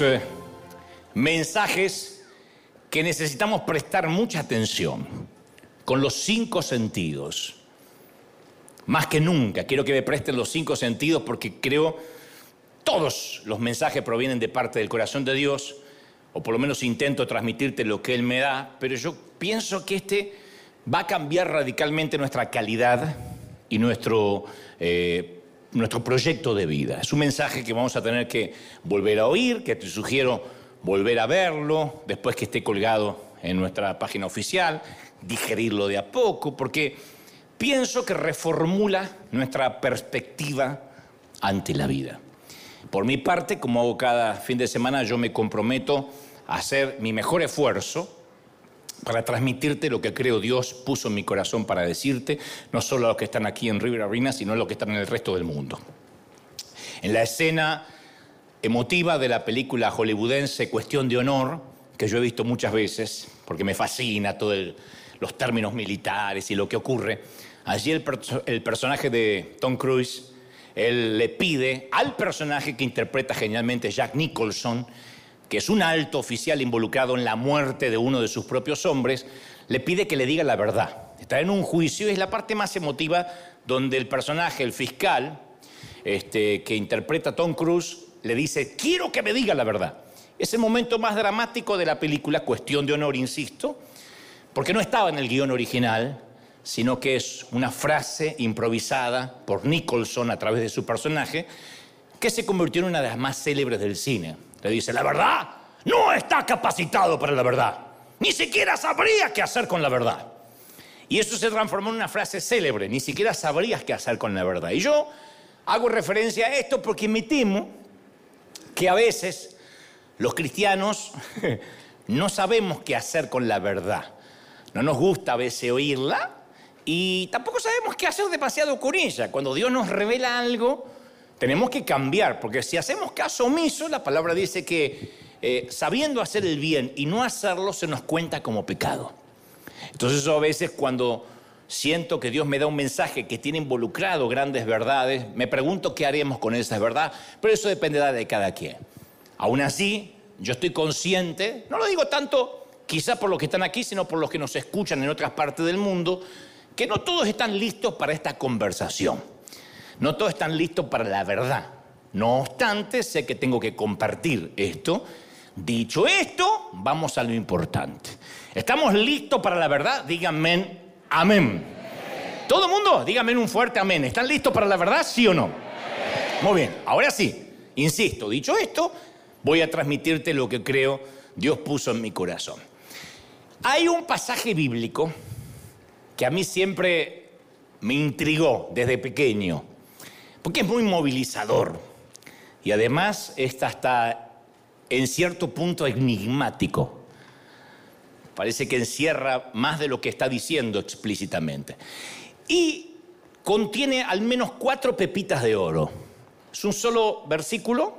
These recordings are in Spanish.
eh, mensajes que necesitamos prestar mucha atención, con los cinco sentidos. Más que nunca, quiero que me presten los cinco sentidos porque creo todos los mensajes provienen de parte del corazón de Dios, o por lo menos intento transmitirte lo que Él me da, pero yo pienso que este va a cambiar radicalmente nuestra calidad y nuestro, eh, nuestro proyecto de vida. Es un mensaje que vamos a tener que volver a oír, que te sugiero volver a verlo después que esté colgado en nuestra página oficial, digerirlo de a poco, porque pienso que reformula nuestra perspectiva ante la vida. Por mi parte, como hago cada fin de semana, yo me comprometo a hacer mi mejor esfuerzo para transmitirte lo que creo Dios puso en mi corazón para decirte, no solo a los que están aquí en River Arena, sino a los que están en el resto del mundo. En la escena emotiva de la película hollywoodense Cuestión de Honor, que yo he visto muchas veces, porque me fascina todos los términos militares y lo que ocurre, allí el, personaje de Tom Cruise le pide al personaje que interpreta genialmente Jack Nicholson, que es un alto oficial involucrado en la muerte de uno de sus propios hombres, le pide que le diga la verdad. Está en un juicio y es la parte más emotiva donde el personaje, el fiscal, este, que interpreta Tom Cruise, le dice, quiero que me diga la verdad. Es el momento más dramático de la película, cuestión de honor, insisto, porque no estaba en el guion original, sino que es una frase improvisada por Nicholson a través de su personaje, que se convirtió en una de las más célebres del cine. Le dice, la verdad no está capacitado para la verdad, ni siquiera sabría qué hacer con la verdad. Y eso se transformó en una frase célebre, ni siquiera sabrías qué hacer con la verdad. Y yo hago referencia a esto porque me temo que a veces los cristianos no sabemos qué hacer con la verdad. No nos gusta a veces oírla, y tampoco sabemos qué hacer demasiado con ella. Cuando Dios nos revela algo, tenemos que cambiar, porque si hacemos caso omiso, la palabra dice que eh, sabiendo hacer el bien y no hacerlo se nos cuenta como pecado. Entonces a veces cuando siento que Dios me da un mensaje que tiene involucrado grandes verdades, me pregunto qué haremos con esas verdades, pero eso dependerá de cada quien. Aún así, yo estoy consciente, no lo digo tanto quizá por los que están aquí, sino por los que nos escuchan en otras partes del mundo, que no todos están listos para esta conversación. No todos están listos para la verdad. No obstante, sé que tengo que compartir esto. Dicho esto, vamos a lo importante. ¿Estamos listos para la verdad? Díganme amén. ¿Todo el mundo? Díganme un fuerte amén. ¿Están listos para la verdad? ¿Sí o no? Muy bien, ahora sí, insisto, dicho esto, voy a transmitirte lo que creo Dios puso en mi corazón. Hay un pasaje bíblico que a mí siempre me intrigó desde pequeño, porque es muy movilizador y además está hasta en cierto punto enigmático. Parece que encierra más de lo que está diciendo explícitamente. Y contiene al menos cuatro pepitas de oro. Es un solo versículo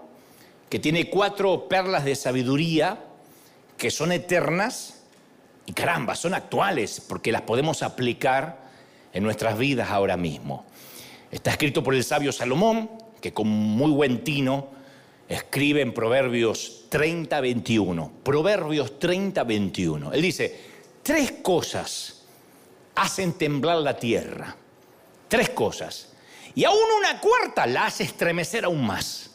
que tiene cuatro perlas de sabiduría que son eternas y caramba, son actuales porque las podemos aplicar en nuestras vidas ahora mismo. Está escrito por el sabio Salomón, que con muy buen tino escribe en Proverbios 30, 21. Proverbios 30, 21. Él dice, tres cosas hacen temblar la tierra. Tres cosas. Y aún una cuarta la hace estremecer aún más.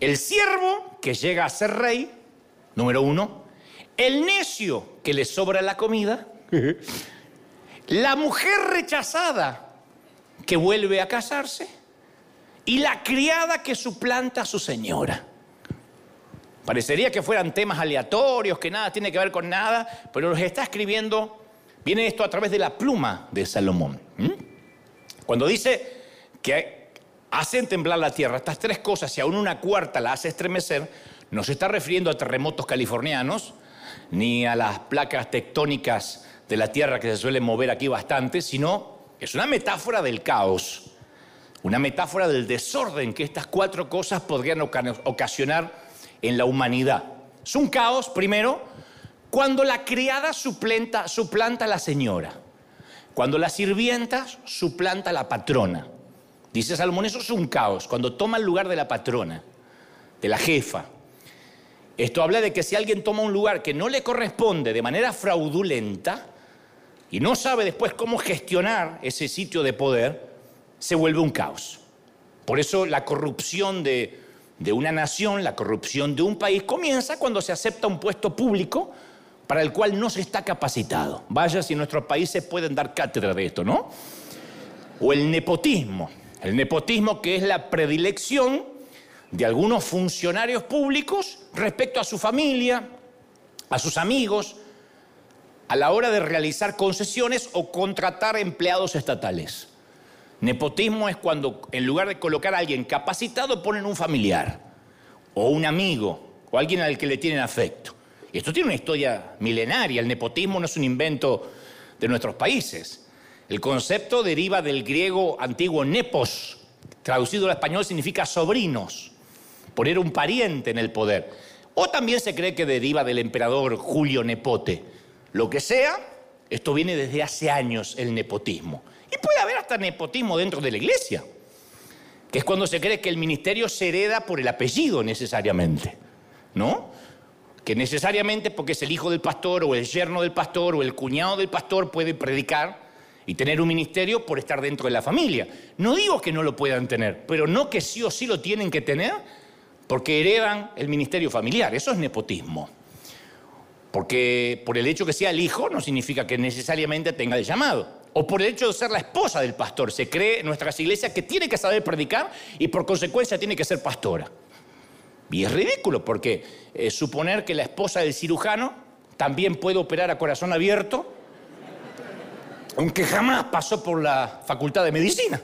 El siervo que llega a ser rey, número uno el necio que le sobra la comida, la mujer rechazada que vuelve a casarse y la criada que suplanta a su señora. Parecería que fueran temas aleatorios, que nada tiene que ver con nada, pero los está escribiendo, viene esto a través de la pluma de Salomón. Cuando dice que hacen temblar la tierra, estas tres cosas, y aún una cuarta la hace estremecer, no se está refiriendo a terremotos californianos, ni a las placas tectónicas de la Tierra que se suelen mover aquí bastante, sino es una metáfora del caos, una metáfora del desorden que estas cuatro cosas podrían ocasionar en la humanidad. Es un caos, primero, cuando la criada suplanta, a la señora, cuando la sirvienta suplanta a la patrona. Dice Salomón, eso es un caos, cuando toma el lugar de la patrona, de la jefa. Esto habla de que si alguien toma un lugar que no le corresponde de manera fraudulenta y no sabe después cómo gestionar ese sitio de poder, se vuelve un caos. Por eso la corrupción de, de una nación, la corrupción de un país comienza cuando se acepta un puesto público para el cual no se está capacitado. Vaya si nuestros países pueden dar cátedra de esto, ¿no? O el nepotismo. El nepotismo que es la predilección de algunos funcionarios públicos respecto a su familia, a sus amigos, a la hora de realizar concesiones o contratar empleados estatales. Nepotismo es cuando en lugar de colocar a alguien capacitado ponen un familiar o un amigo o alguien al que le tienen afecto. Y esto tiene una historia milenaria. El nepotismo no es un invento de nuestros países. El concepto deriva del griego antiguo nepos, traducido al español significa sobrinos, poner un pariente en el poder. O también se cree que deriva del emperador Julio Nepote. Lo que sea, esto viene desde hace años el nepotismo. Y puede haber hasta nepotismo dentro de la iglesia, que es cuando se cree que el ministerio se hereda por el apellido necesariamente, ¿no? que necesariamente porque es el hijo del pastor o el yerno del pastor o el cuñado del pastor puede predicar y tener un ministerio por estar dentro de la familia. No digo que no lo puedan tener, pero no que sí o sí lo tienen que tener porque heredan el ministerio familiar. Eso es nepotismo. Porque por el hecho que sea el hijo no significa que necesariamente tenga el llamado. O por el hecho de ser la esposa del pastor. Se cree en nuestras iglesias que tiene que saber predicar y por consecuencia tiene que ser pastora. Y es ridículo porque eh, suponer que la esposa del cirujano también puede operar a corazón abierto, aunque jamás pasó por la facultad de medicina.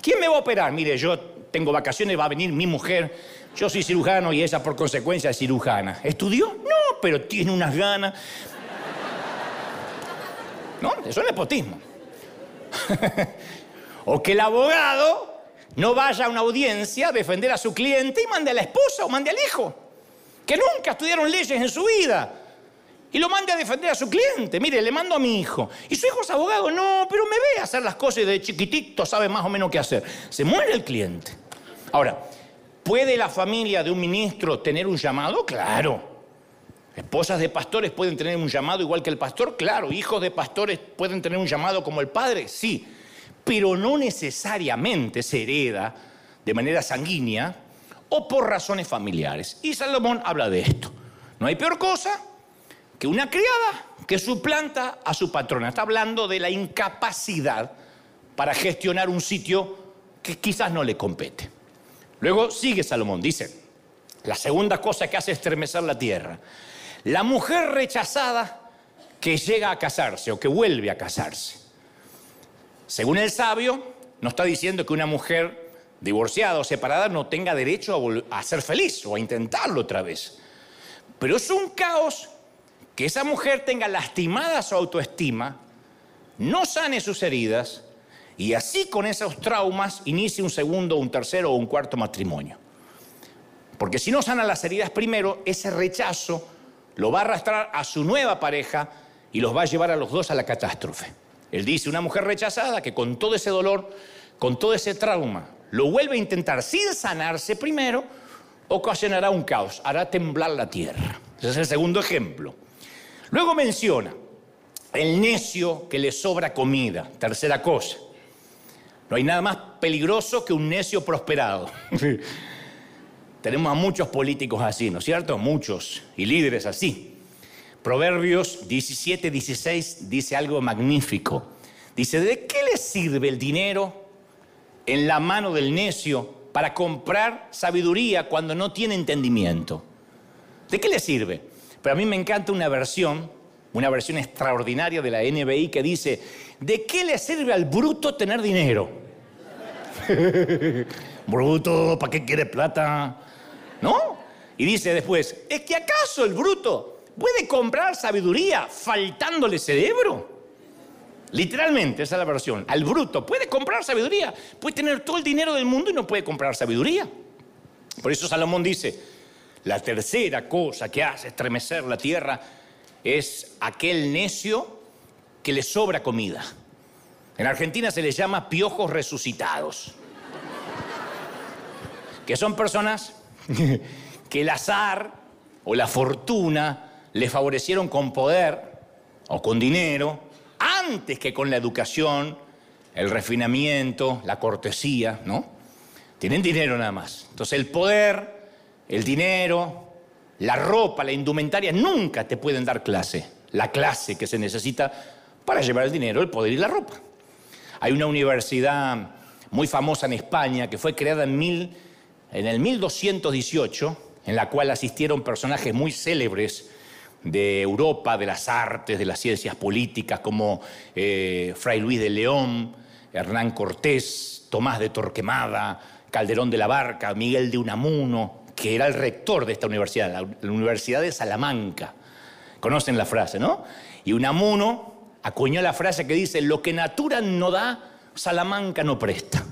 ¿Quién me va a operar? Mire, yo tengo vacaciones, va a venir mi mujer, yo soy cirujano y ella por consecuencia es cirujana. ¿Estudió? No, pero tiene unas ganas. No, eso es nepotismo. o que el abogado no vaya a una audiencia a defender a su cliente y mande a la esposa o mande al hijo, que nunca estudiaron leyes en su vida. Y lo mande a defender a su cliente. Mire, le mando a mi hijo. Y su hijo es abogado. No, pero me ve hacer las cosas y de chiquitito sabe más o menos qué hacer. Se muere el cliente. Ahora, ¿puede la familia de un ministro tener un llamado? Claro. Esposas de pastores pueden tener un llamado igual que el pastor, claro. Hijos de pastores pueden tener un llamado como el padre, sí pero no necesariamente se hereda de manera sanguínea o por razones familiares. Y Salomón habla de esto. No hay peor cosa que una criada que suplanta a su patrona. Está hablando de la incapacidad para gestionar un sitio que quizás no le compete. Luego sigue Salomón, dice, la segunda cosa que hace estremecer la tierra. La mujer rechazada que llega a casarse o que vuelve a casarse. Según el sabio, no está diciendo que una mujer divorciada o separada no tenga derecho a, ser feliz o a intentarlo otra vez. Pero es un caos que esa mujer tenga lastimada su autoestima, no sane sus heridas y así con esos traumas inicie un segundo, un tercero o un cuarto matrimonio. Porque si no sana las heridas primero, ese rechazo lo va a arrastrar a su nueva pareja y los va a llevar a los dos a la catástrofe. Él dice, una mujer rechazada que con todo ese dolor, con todo ese trauma, lo vuelve a intentar sin sanarse primero, ocasionará un caos, hará temblar la tierra. Ese es el segundo ejemplo. Luego menciona el necio que le sobra comida, tercera cosa. No hay nada más peligroso que un necio prosperado. Tenemos a muchos políticos así, ¿no es cierto? Muchos y líderes así. Proverbios 17, 16 dice algo magnífico. Dice, ¿de qué le sirve el dinero en la mano del necio para comprar sabiduría cuando no tiene entendimiento? ¿De qué le sirve? Pero a mí me encanta una versión, una versión extraordinaria de la NBI que dice, ¿de qué le sirve al bruto tener dinero? bruto, ¿para qué quiere plata? ¿No? Y dice después, ¿es que acaso el bruto ¿Puede comprar sabiduría faltándole cerebro? Literalmente, esa es la versión. Al bruto, puede comprar sabiduría. Puede tener todo el dinero del mundo y no puede comprar sabiduría. Por eso Salomón dice, la tercera cosa que hace estremecer la tierra es aquel necio que le sobra comida. En Argentina se les llama piojos resucitados. Que son personas que el azar o la fortuna le favorecieron con poder o con dinero antes que con la educación, el refinamiento, la cortesía, ¿no? Tienen dinero nada más. Entonces el poder, el dinero, la ropa, la indumentaria, nunca te pueden dar clase. La clase que se necesita para llevar el dinero, el poder y la ropa. Hay una universidad muy famosa en España que fue creada en, mil, en el 1218, en la cual asistieron personajes muy célebres de Europa, de las artes, de las ciencias políticas, como eh, Fray Luis de León, Hernán Cortés, Tomás de Torquemada, Calderón de la Barca, Miguel de Unamuno, que era el rector de esta universidad, la, Universidad de Salamanca. Conocen la frase, ¿no? Y Unamuno acuñó la frase que dice, lo que natura no da, Salamanca no presta.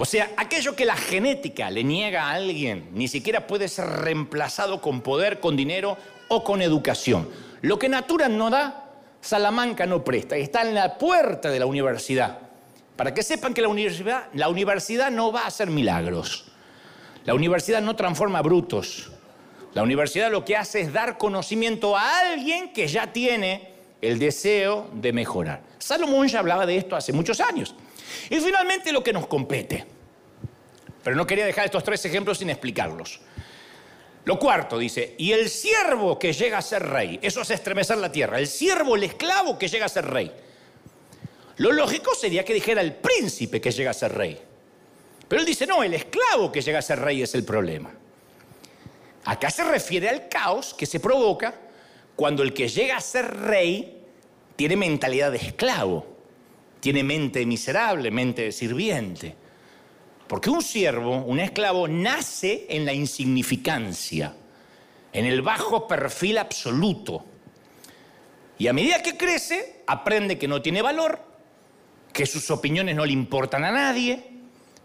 O sea, aquello que la genética le niega a alguien, ni siquiera puede ser reemplazado con poder, con dinero o con educación. Lo que Natura no da, Salamanca no presta. Está en la puerta de la universidad. Para que sepan que la universidad, la universidad no va a hacer milagros. La universidad no transforma brutos. La universidad lo que hace es dar conocimiento a alguien que ya tiene el deseo de mejorar. Salomón ya hablaba de esto hace muchos años. Y finalmente lo que nos compete. Pero no quería dejar estos tres ejemplos sin explicarlos. Lo cuarto dice, y el siervo que llega a ser rey, eso hace estremecer la tierra, el siervo, el esclavo que llega a ser rey. Lo lógico sería que dijera el príncipe que llega a ser rey. Pero él dice, no, el esclavo que llega a ser rey es el problema. Acá se refiere al caos que se provoca cuando el que llega a ser rey tiene mentalidad de esclavo, tiene mente miserable, mente de sirviente. Porque un siervo, un esclavo, nace en la insignificancia, en el bajo perfil absoluto. Y a medida que crece, aprende que no tiene valor, que sus opiniones no le importan a nadie.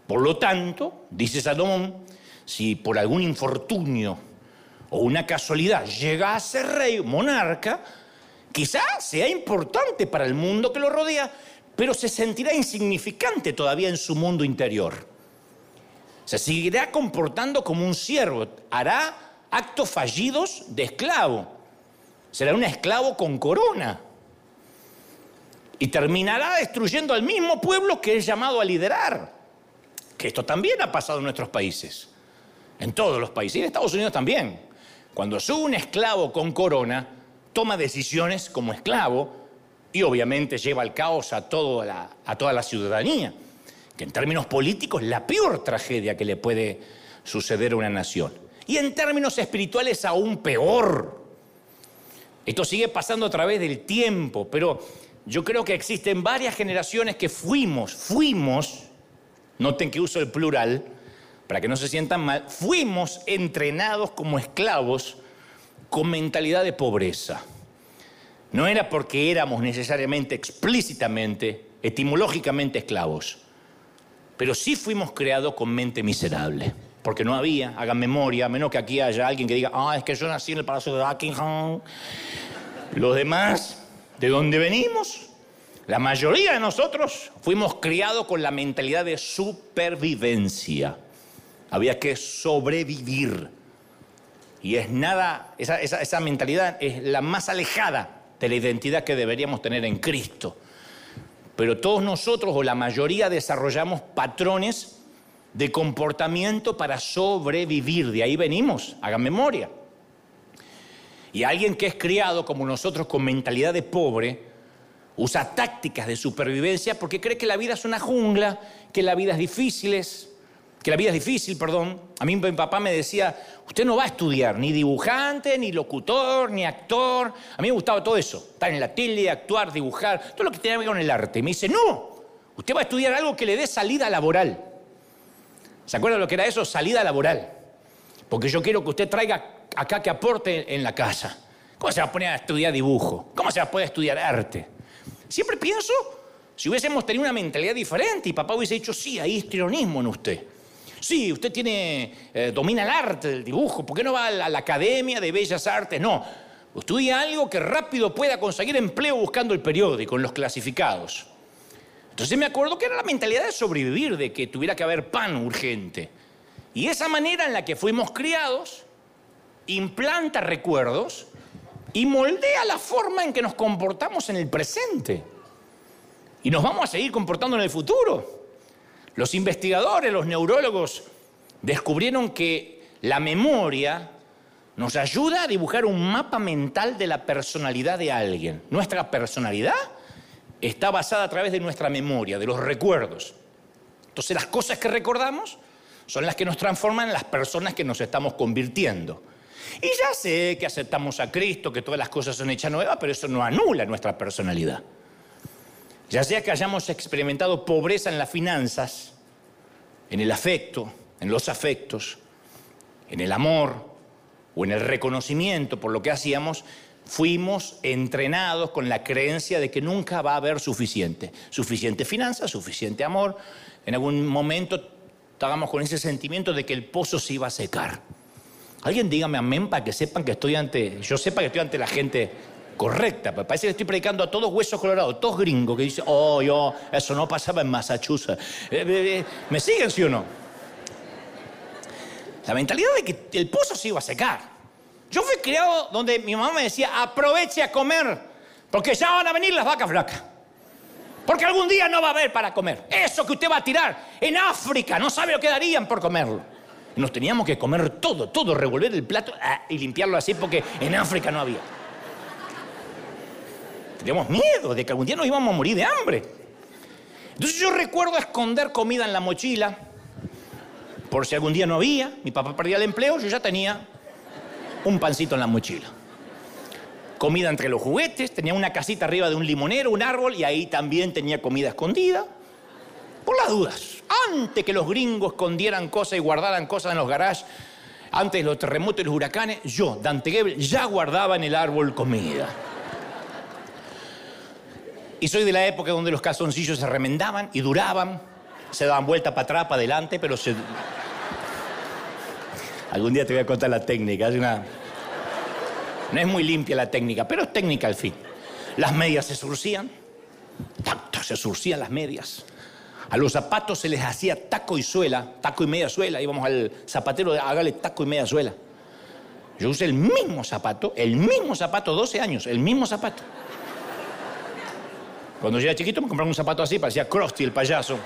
Por lo tanto, dice Salomón, si por algún infortunio o una casualidad llega a ser rey, monarca, quizás sea importante para el mundo que lo rodea, pero se sentirá insignificante todavía en su mundo interior. Se seguirá comportando como un siervo, hará actos fallidos de esclavo. Será un esclavo con corona. Y terminará destruyendo al mismo pueblo que es llamado a liderar. Que esto también ha pasado en nuestros países. En todos los países. Y en Estados Unidos también. Cuando sube un esclavo con corona, toma decisiones como esclavo y obviamente lleva al caos a, a toda la ciudadanía que en términos políticos es la peor tragedia que le puede suceder a una nación. Y en términos espirituales aún peor. Esto sigue pasando a través del tiempo, pero yo creo que existen varias generaciones que fuimos, fuimos, noten que uso el plural, para que no se sientan mal, fuimos entrenados como esclavos con mentalidad de pobreza. No era porque éramos necesariamente explícitamente, etimológicamente esclavos pero sí fuimos creados con mente miserable. Porque no había, hagan memoria, a menos que aquí haya alguien que diga, ah, es que yo nací en el Palacio de Buckingham. Los demás, ¿de dónde venimos? La mayoría de nosotros fuimos criados con la mentalidad de supervivencia. Había que sobrevivir. Y es nada, esa, esa mentalidad es la más alejada de la identidad que deberíamos tener en Cristo. Pero todos nosotros o la mayoría desarrollamos patrones de comportamiento para sobrevivir. De ahí venimos, hagan memoria. Y alguien que es criado como nosotros con mentalidad de pobre, usa tácticas de supervivencia porque cree que la vida es una jungla, que la vida es difícil, que la vida es difícil, perdón. A mí mi papá me decía, usted no va a estudiar ni dibujante, ni locutor, ni actor. A mí me gustaba todo eso, estar en la tele, actuar, dibujar, todo lo que tenía que ver con el arte. Y me dice, no, usted va a estudiar algo que le dé salida laboral. ¿Se acuerda lo que era eso? Salida laboral. Porque yo quiero que usted traiga acá que aporte en la casa. ¿Cómo se va a poner a estudiar dibujo? ¿Cómo se va a poder estudiar arte? Siempre pienso, si hubiésemos tenido una mentalidad diferente y papá hubiese dicho, sí, hay histrionismo en usted sí, usted tiene, eh, domina el arte del dibujo, ¿por qué no va a la, Academia de Bellas Artes? No, estudia algo que rápido pueda conseguir empleo buscando el periódico, en los clasificados. Entonces me acuerdo que era la mentalidad de sobrevivir, de que tuviera que haber pan urgente. Y esa manera en la que fuimos criados implanta recuerdos y moldea la forma en que nos comportamos en el presente. Y nos vamos a seguir comportando en el futuro. Los investigadores, los neurólogos, descubrieron que la memoria nos ayuda a dibujar un mapa mental de la personalidad de alguien. Nuestra personalidad está basada a través de nuestra memoria, de los recuerdos. Entonces las cosas que recordamos son las que nos transforman en las personas que nos estamos convirtiendo. Y ya sé que aceptamos a Cristo, que todas las cosas son hechas nuevas, pero eso no anula nuestra personalidad. Ya sea que hayamos experimentado pobreza en las finanzas, en el afecto, en los afectos, en el amor o en el reconocimiento por lo que hacíamos, fuimos entrenados con la creencia de que nunca va a haber suficiente. Suficiente finanzas, suficiente amor. En algún momento estábamos con ese sentimiento de que el pozo se iba a secar. Alguien dígame amén para que sepan que estoy ante, yo sepa que estoy ante la gente correcta. Parece que estoy predicando a todos huesos colorados, todos gringos que dicen, oh, yo, eso no pasaba en Massachusetts. Eh, eh, eh, ¿Me siguen, sí o no? La mentalidad de que el pozo se iba a secar. Yo fui criado donde mi mamá me decía, aproveche a comer, porque ya van a venir las vacas flacas. Porque algún día no va a haber para comer. Eso que usted va a tirar en África, no sabe lo que darían por comerlo. Nos teníamos que comer todo, todo, revolver el plato ah, y limpiarlo así porque en África no había. Teníamos miedo de que algún día nos íbamos a morir de hambre. Entonces yo recuerdo esconder comida en la mochila, por si algún día no había, mi papá perdía el empleo, yo ya tenía un pancito en la mochila comida entre los juguetes, tenía una casita arriba de un limonero, un árbol, y ahí también tenía comida escondida. Por las dudas, antes que los gringos escondieran cosas y guardaran cosas en los garages, antes de los terremotos y los huracanes, yo, Dante Gebel, ya guardaba en el árbol comida. Y soy de la época donde los calzoncillos se remendaban y duraban, se daban vuelta para atrás, para adelante, pero se... Algún día te voy a contar la técnica. No es muy limpia la técnica, pero es técnica al fin. Las medias se surcían, se surcían las medias. A los zapatos se les hacía taco y suela, taco y media suela. Íbamos al zapatero hágale taco y media suela. Yo usé el mismo zapato, el mismo zapato, 12 años, el mismo zapato. Cuando yo era chiquito me compraron un zapato así, parecía Krusty el payaso,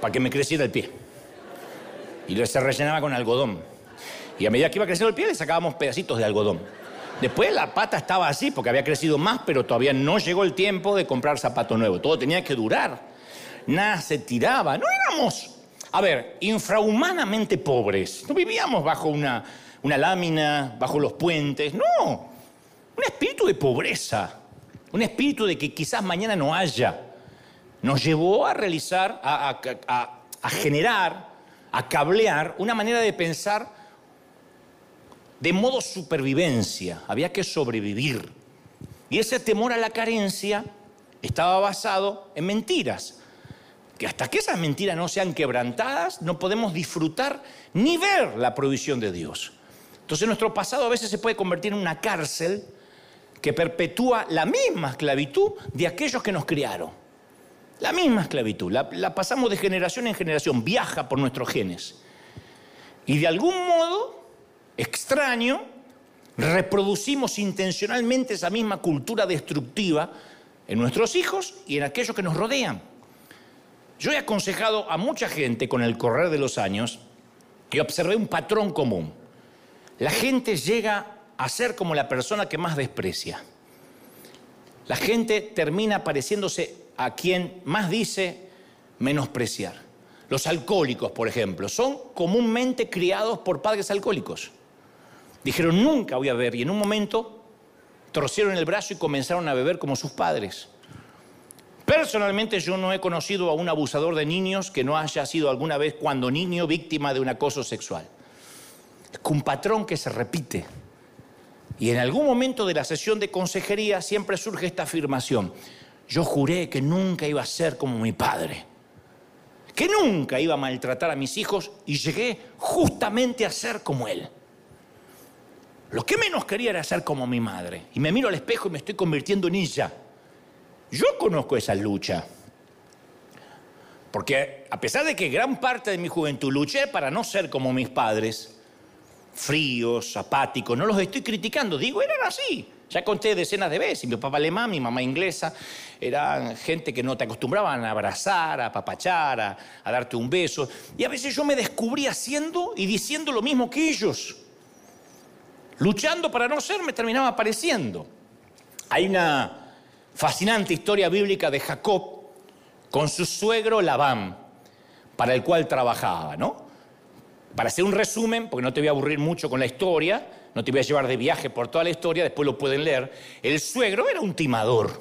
para que me creciera el pie. Y se rellenaba con algodón. Y a medida que iba creciendo el pie le sacábamos pedacitos de algodón. Después la pata estaba así porque había crecido más, pero todavía no llegó el tiempo de comprar zapato nuevo. Todo tenía que durar. Nada se tiraba. No éramos, a ver, infrahumanamente pobres. No vivíamos bajo una, una lámina, bajo los puentes. No. Un espíritu de pobreza. Un espíritu de que quizás mañana no haya. Nos llevó a realizar, a, generar, a cablear una manera de pensar de modo supervivencia, había que sobrevivir. Y ese temor a la carencia estaba basado en mentiras, que hasta que esas mentiras no sean quebrantadas, no podemos disfrutar ni ver la provisión de Dios. Entonces nuestro pasado a veces se puede convertir en una cárcel que perpetúa la misma esclavitud de aquellos que nos criaron. La misma esclavitud, la, pasamos de generación en generación, viaja por nuestros genes. Y de algún modo extraño, reproducimos intencionalmente esa misma cultura destructiva en nuestros hijos y en aquellos que nos rodean. Yo he aconsejado a mucha gente con el correr de los años y observé un patrón común. La gente llega a ser como la persona que más desprecia. La gente termina pareciéndose a quien más dice menospreciar. Los alcohólicos, por ejemplo, son comúnmente criados por padres alcohólicos. Dijeron, nunca voy a beber. Y en un momento torcieron el brazo y comenzaron a beber como sus padres. Personalmente yo no he conocido a un abusador de niños que no haya sido alguna vez cuando niño víctima de un acoso sexual. Es un patrón que se repite. Y en algún momento de la sesión de consejería siempre surge esta afirmación. Yo juré que nunca iba a ser como mi padre, que nunca iba a maltratar a mis hijos y llegué justamente a ser como él. Lo que menos quería era ser como mi madre. Y me miro al espejo y me estoy convirtiendo en ella. Yo conozco esa lucha. Porque a pesar de que gran parte de mi juventud luché para no ser como mis padres, fríos, apáticos, no los estoy criticando, digo, eran así. Ya conté decenas de veces, mi papá alemán, mi mamá inglesa, eran gente que no te acostumbraban a abrazar, a apapachar, a, a darte un beso. Y a veces yo me descubrí haciendo y diciendo lo mismo que ellos. Luchando para no ser, me terminaba pareciendo. Hay una fascinante historia bíblica de Jacob con su suegro Labán, para el cual trabajaba, ¿no? Para hacer un resumen, porque no te voy a aburrir mucho con la historia, no te voy a llevar de viaje por toda la historia, después lo pueden leer, el suegro era un timador,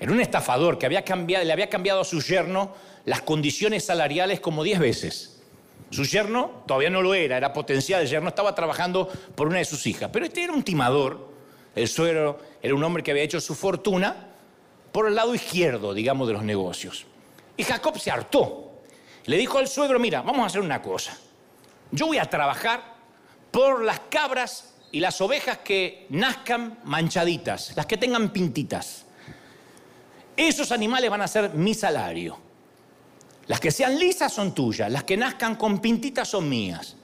era un estafador que había cambiado, le había cambiado a su yerno las condiciones salariales como 10 veces. Su yerno todavía no lo era, era potencial, el yerno estaba trabajando por una de sus hijas, pero este era un timador, el suegro era un hombre que había hecho su fortuna por el lado izquierdo, digamos, de los negocios. Y Jacob se hartó. Le dijo al suegro, mira, vamos a hacer una cosa. Yo voy a trabajar por las cabras y las ovejas que nazcan manchaditas, las que tengan pintitas. Esos animales van a ser mi salario. Las que sean lisas son tuyas, las que nazcan con pintitas son mías.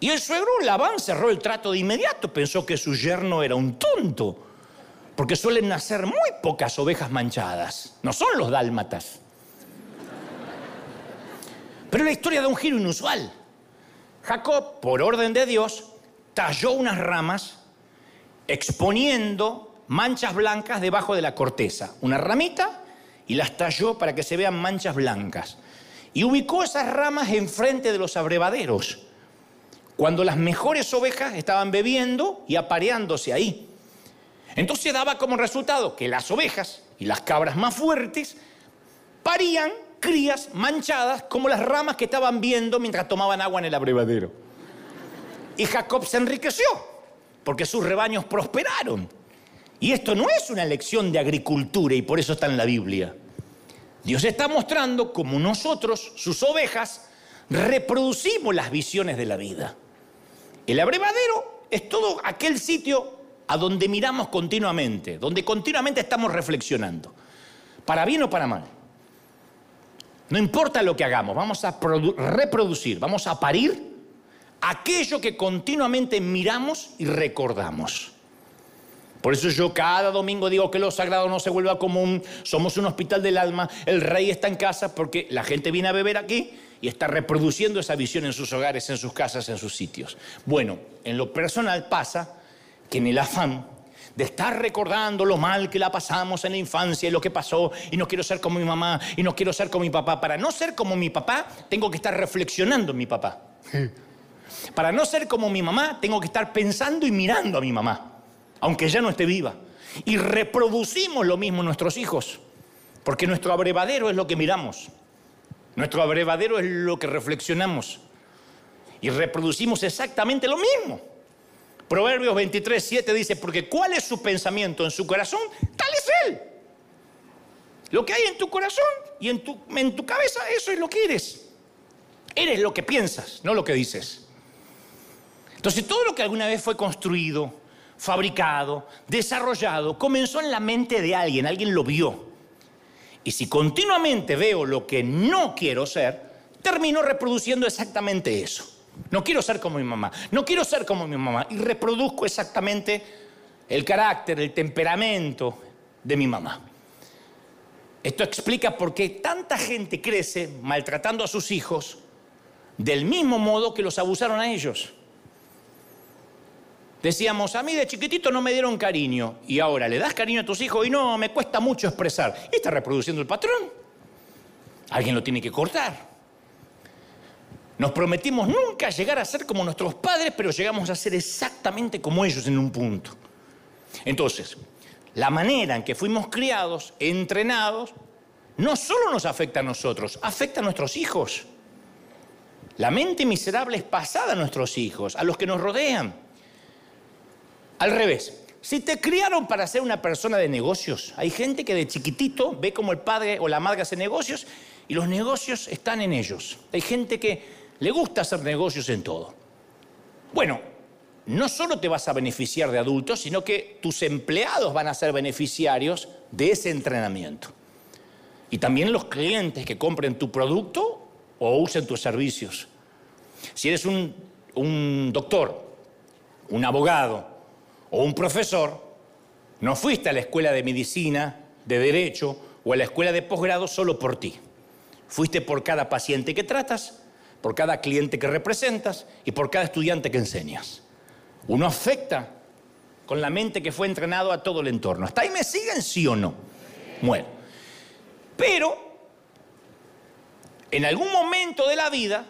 Y el suegro Labán cerró el trato de inmediato, pensó que su yerno era un tonto, porque suelen nacer muy pocas ovejas manchadas, no son los dálmatas. Pero la historia da un giro inusual. Jacob, por orden de Dios, talló unas ramas exponiendo manchas blancas debajo de la corteza. Una ramita y las talló para que se vean manchas blancas. Y ubicó esas ramas enfrente de los abrevaderos, cuando las mejores ovejas estaban bebiendo y apareándose ahí. Entonces daba como resultado que las ovejas y las cabras más fuertes parían crías manchadas como las ramas que estaban viendo mientras tomaban agua en el abrevadero. Y Jacob se enriqueció porque sus rebaños prosperaron. Y esto no es una lección de agricultura y por eso está en la Biblia. Dios está mostrando cómo nosotros, sus ovejas, reproducimos las visiones de la vida. El abrevadero es todo aquel sitio a donde miramos continuamente, donde continuamente estamos reflexionando, para bien o para mal. No importa lo que hagamos, vamos a reproducir, vamos a parir aquello que continuamente miramos y recordamos. Por eso yo cada domingo digo que lo sagrado no se vuelva común, somos un hospital del alma, el rey está en casa porque la gente viene a beber aquí y está reproduciendo esa visión en sus hogares, en sus casas, en sus sitios. Bueno, en lo personal pasa que en el afán de estar recordando lo mal que la pasamos en la infancia y lo que pasó, y no quiero ser como mi mamá, y no quiero ser como mi papá. Para no ser como mi papá, tengo que estar reflexionando en mi papá. Para no ser como mi mamá, tengo que estar pensando y mirando a mi mamá, aunque ya no esté viva. Y reproducimos lo mismo en nuestros hijos, porque nuestro abrevadero es lo que miramos, nuestro abrevadero es lo que reflexionamos, y reproducimos exactamente lo mismo. Proverbios 23, 7 dice, porque cuál es su pensamiento en su corazón, tal es él. Lo que hay en tu corazón y en tu, en tu cabeza, eso es lo que eres. Eres lo que piensas, no lo que dices. Entonces todo lo que alguna vez fue construido, fabricado, desarrollado, comenzó en la mente de alguien, alguien lo vio. Y si continuamente veo lo que no quiero ser, termino reproduciendo exactamente eso. No quiero ser como mi mamá, no quiero ser como mi mamá. Y reproduzco exactamente el carácter, el temperamento de mi mamá. Esto explica por qué tanta gente crece maltratando a sus hijos del mismo modo que los abusaron a ellos. Decíamos, a mí de chiquitito no me dieron cariño y ahora le das cariño a tus hijos y no, me cuesta mucho expresar. Y está reproduciendo el patrón. Alguien lo tiene que cortar. Nos prometimos nunca llegar a ser como nuestros padres, pero llegamos a ser exactamente como ellos en un punto. Entonces, la manera en que fuimos criados, entrenados, no solo nos afecta a nosotros, afecta a nuestros hijos. La mente miserable es pasada a nuestros hijos, a los que nos rodean. Al revés, si te criaron para ser una persona de negocios, hay gente que de chiquitito ve como el padre o la madre hace negocios y los negocios están en ellos. Hay gente que le gusta hacer negocios en todo. Bueno, no solo te vas a beneficiar de adultos, sino que tus empleados van a ser beneficiarios de ese entrenamiento. Y también los clientes que compren tu producto o usen tus servicios. Si eres un un doctor, un abogado o un profesor, no fuiste a la escuela de medicina, de derecho o a la escuela de posgrado solo por ti. Fuiste por cada paciente que tratas, por cada cliente que representas y por cada estudiante que enseñas. Uno afecta con la mente que fue entrenado a todo el entorno. ¿Hasta ahí me siguen, sí o no? Bueno, pero en algún momento de la vida,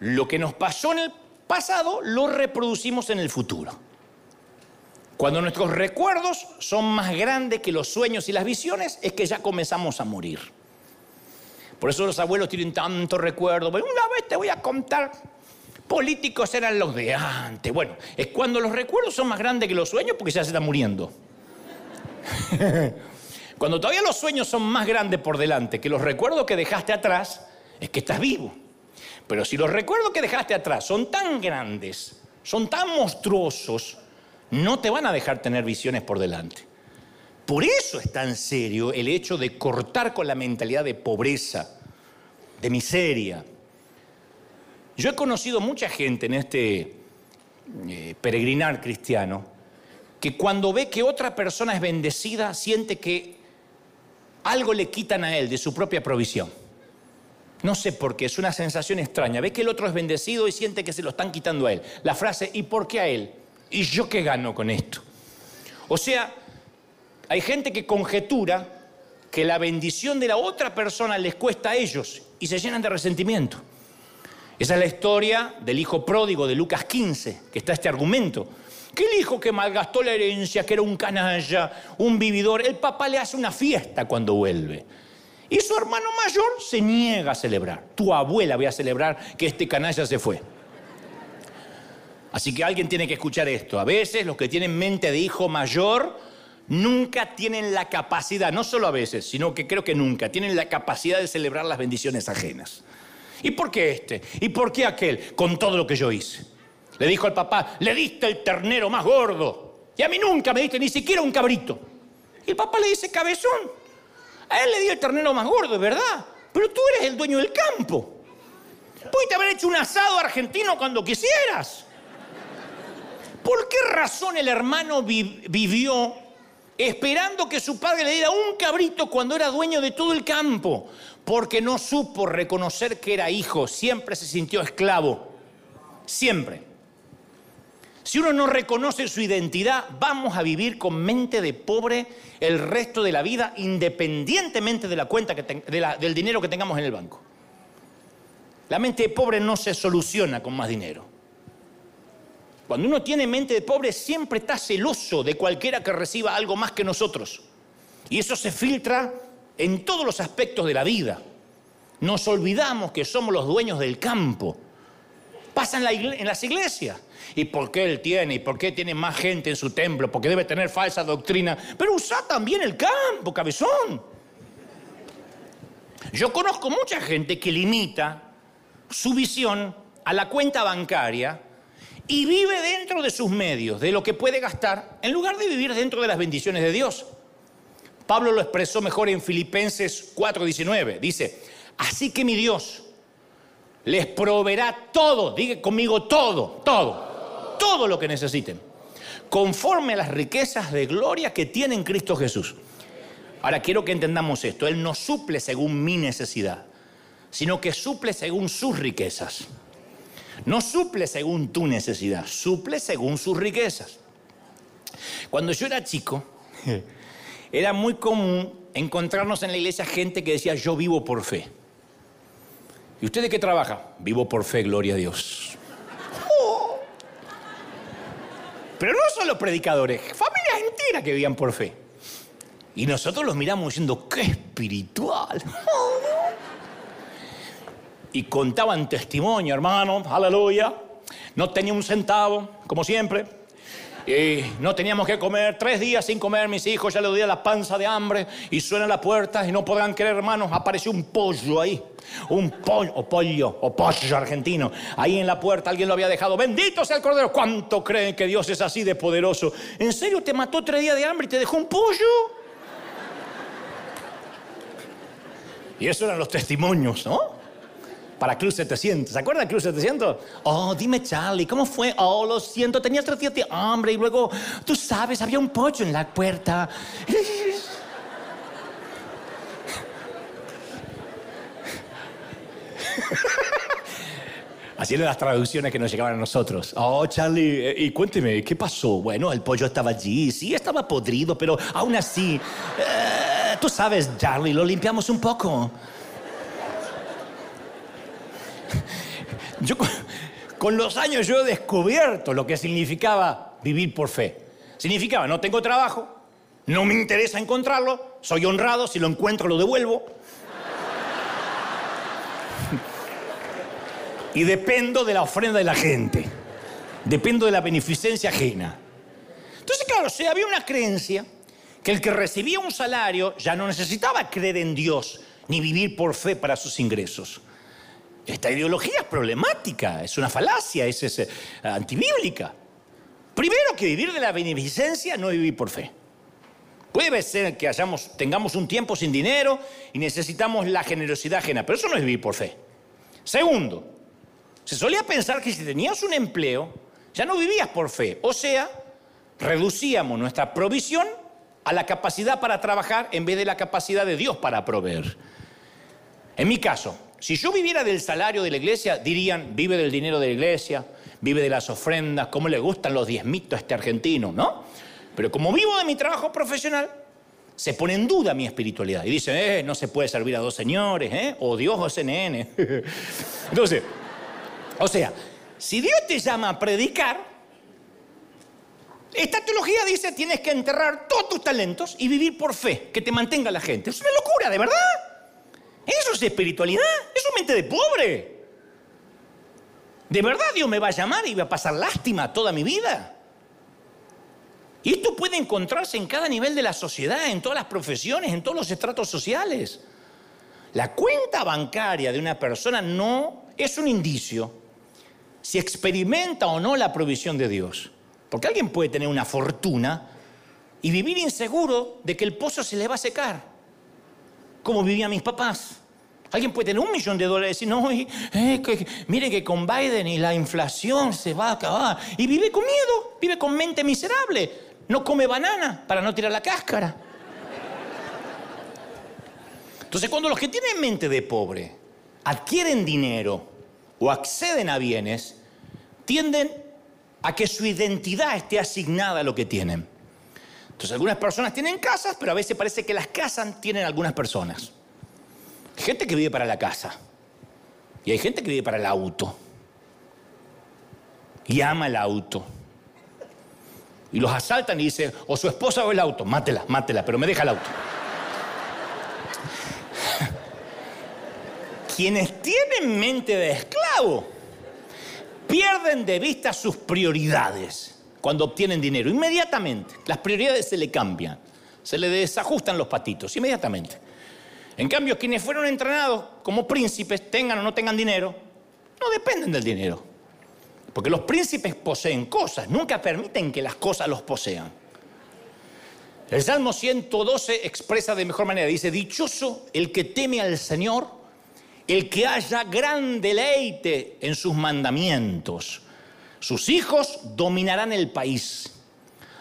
lo que nos pasó en el pasado lo reproducimos en el futuro. Cuando nuestros recuerdos son más grandes que los sueños y las visiones, es que ya comenzamos a morir. Por eso los abuelos tienen tanto recuerdo. Una vez te voy a contar, políticos eran los de antes. Bueno, es cuando los recuerdos son más grandes que los sueños porque ya se están muriendo. cuando todavía los sueños son más grandes por delante que los recuerdos que dejaste atrás, es que estás vivo. Pero si los recuerdos que dejaste atrás son tan grandes, son tan monstruosos, no te van a dejar tener visiones por delante. Por eso es tan serio el hecho de cortar con la mentalidad de pobreza, de miseria. Yo he conocido mucha gente en este eh, peregrinar cristiano que cuando ve que otra persona es bendecida siente que algo le quitan a él de su propia provisión. No sé por qué, es una sensación extraña. Ve que el otro es bendecido y siente que se lo están quitando a él. La frase, ¿y por qué a él? ¿Y yo qué gano con esto? O sea, hay gente que conjetura que la bendición de la otra persona les cuesta a ellos y se llenan de resentimiento. Esa es la historia del hijo pródigo de Lucas 15, que está este argumento. Que el hijo que malgastó la herencia, que era un canalla, un vividor, el papá le hace una fiesta cuando vuelve. Y su hermano mayor se niega a celebrar. Tu abuela voy a celebrar que este canalla se fue. Así que alguien tiene que escuchar esto. A veces los que tienen mente de hijo mayor nunca tienen la capacidad, no solo a veces, sino que creo que nunca, tienen la capacidad de celebrar las bendiciones ajenas. ¿Y por qué este? ¿Y por qué aquel? Con todo lo que yo hice. Le dijo al papá, le diste el ternero más gordo. Y a mí nunca me diste ni siquiera un cabrito. Y el papá le dice, cabezón, a él le dio el ternero más gordo, es verdad. Pero tú eres el dueño del campo. Pudiste haber hecho un asado argentino cuando quisieras. ¿Por qué razón el hermano vivió esperando que su padre le diera un cabrito cuando era dueño de todo el campo? Porque no supo reconocer que era hijo, siempre se sintió esclavo, siempre. Si uno no reconoce su identidad, vamos a vivir con mente de pobre el resto de la vida, independientemente de la cuenta que del dinero que tengamos en el banco. La mente de pobre no se soluciona con más dinero. Cuando uno tiene mente de pobre siempre está celoso de cualquiera que reciba algo más que nosotros. Y eso se filtra en todos los aspectos de la vida. Nos olvidamos que somos los dueños del campo. Pasa en, las iglesias. ¿Y por qué él tiene? ¿Y por qué tiene más gente en su templo? Porque debe tener falsa doctrina. Pero usa también el campo, cabezón. Yo conozco mucha gente que limita su visión a la cuenta bancaria y vive dentro de sus medios, de lo que puede gastar, en lugar de vivir dentro de las bendiciones de Dios. Pablo lo expresó mejor en Filipenses 4:19. Dice, así que mi Dios les proveerá todo, diga conmigo todo, todo, todo lo que necesiten, conforme a las riquezas de gloria que tiene en Cristo Jesús. Ahora quiero que entendamos esto, Él no suple según mi necesidad, sino que suple según sus riquezas. No suple según tu necesidad, suple según sus riquezas. Cuando yo era chico, era muy común encontrarnos en la iglesia gente que decía, yo vivo por fe. ¿Y usted de qué trabaja? Vivo por fe, gloria a Dios. Pero no solo predicadores, familias enteras que vivían por fe. Y nosotros los miramos diciendo, qué espiritual y contaban testimonio, hermano, aleluya. No tenía un centavo, como siempre. Y no teníamos que comer, tres días sin comer, mis hijos ya le doy la panza de hambre y suena la puerta y no podrán creer, hermanos, apareció un pollo ahí, un pollo, o pollo, o pollo argentino, ahí en la puerta alguien lo había dejado, bendito sea el Cordero, ¿cuánto creen que Dios es así de poderoso? ¿En serio te mató tres días de hambre y te dejó un pollo? Y eso eran los testimonios, ¿no? Para Club 700. ¿Se acuerdan de Club 700? Oh, dime Charlie, ¿cómo fue? Oh, lo siento, tenía tres días de hambre y luego, tú sabes, había un pollo en la puerta. Así eran las traducciones que nos llegaban a nosotros. Oh, Charlie, eh, y cuénteme, ¿qué pasó? Bueno, el pollo estaba allí, sí, estaba podrido, pero aún así, eh, tú sabes, Charlie, lo limpiamos un poco. Con los años yo he descubierto lo que significaba vivir por fe. Significaba, no tengo trabajo, no me interesa encontrarlo, soy honrado, si lo encuentro lo devuelvo. y dependo de la ofrenda de la gente. Dependo de la beneficencia ajena. Entonces, claro, había una creencia que el que recibía un salario ya no necesitaba creer en Dios ni vivir por fe para sus ingresos. Esta ideología es problemática, es una falacia, es, eh, antibíblica. Primero que vivir de la beneficencia no es vivir por fe. Puede ser que tengamos un tiempo sin dinero y necesitamos la generosidad ajena, pero eso no es vivir por fe. Segundo, se solía pensar que si tenías un empleo, ya no vivías por fe. O sea, reducíamos nuestra provisión a la capacidad para trabajar en vez de la capacidad de Dios para proveer. En mi caso, si yo viviera del salario de la iglesia, dirían, vive del dinero de la iglesia, vive de las ofrendas, cómo le gustan los diezmitos a este argentino, ¿no? Pero como vivo de mi trabajo profesional, se pone en duda mi espiritualidad. Y dicen, eh, no se puede servir a dos señores, ¿eh? O Dios o CNN. Entonces, o sea, si Dios te llama a predicar, esta teología dice tienes que enterrar todos tus talentos y vivir por fe, que te mantenga la gente. Es una locura, de verdad. Eso es espiritualidad, eso es mente de pobre. ¿De verdad Dios me va a llamar y va a pasar lástima toda mi vida? Y esto puede encontrarse en cada nivel de la sociedad, en todas las profesiones, en todos los estratos sociales. La cuenta bancaria de una persona no es un indicio si experimenta o no la provisión de Dios. Porque alguien puede tener una fortuna y vivir inseguro de que el pozo se le va a secar, como vivían mis papás. Alguien puede tener un millón de dólares y no, eh, que, mire que con Biden y la inflación se va a acabar. Y vive con miedo, vive con mente miserable. No come banana para no tirar la cáscara. Entonces, cuando los que tienen mente de pobre adquieren dinero o acceden a bienes, tienden a que su identidad esté asignada a lo que tienen. Entonces algunas personas tienen casas, pero a veces parece que las casas tienen algunas personas. Hay gente que vive para la casa y hay gente que vive para el auto y ama el auto. Y los asaltan y dicen, o su esposa o el auto, mátela, mátela, pero me deja el auto. quienes tienen mente de esclavo pierden de vista sus prioridades cuando obtienen dinero. Inmediatamente. Las prioridades se le cambian. Se le desajustan los patitos, inmediatamente. En cambio, quienes fueron entrenados como príncipes, tengan o no tengan dinero, no dependen del dinero. Porque los príncipes poseen cosas, nunca permiten que las cosas los posean. El Salmo 112 expresa de mejor manera, dice, dichoso el que teme al Señor el que haya gran deleite en sus mandamientos. Sus hijos dominarán el país.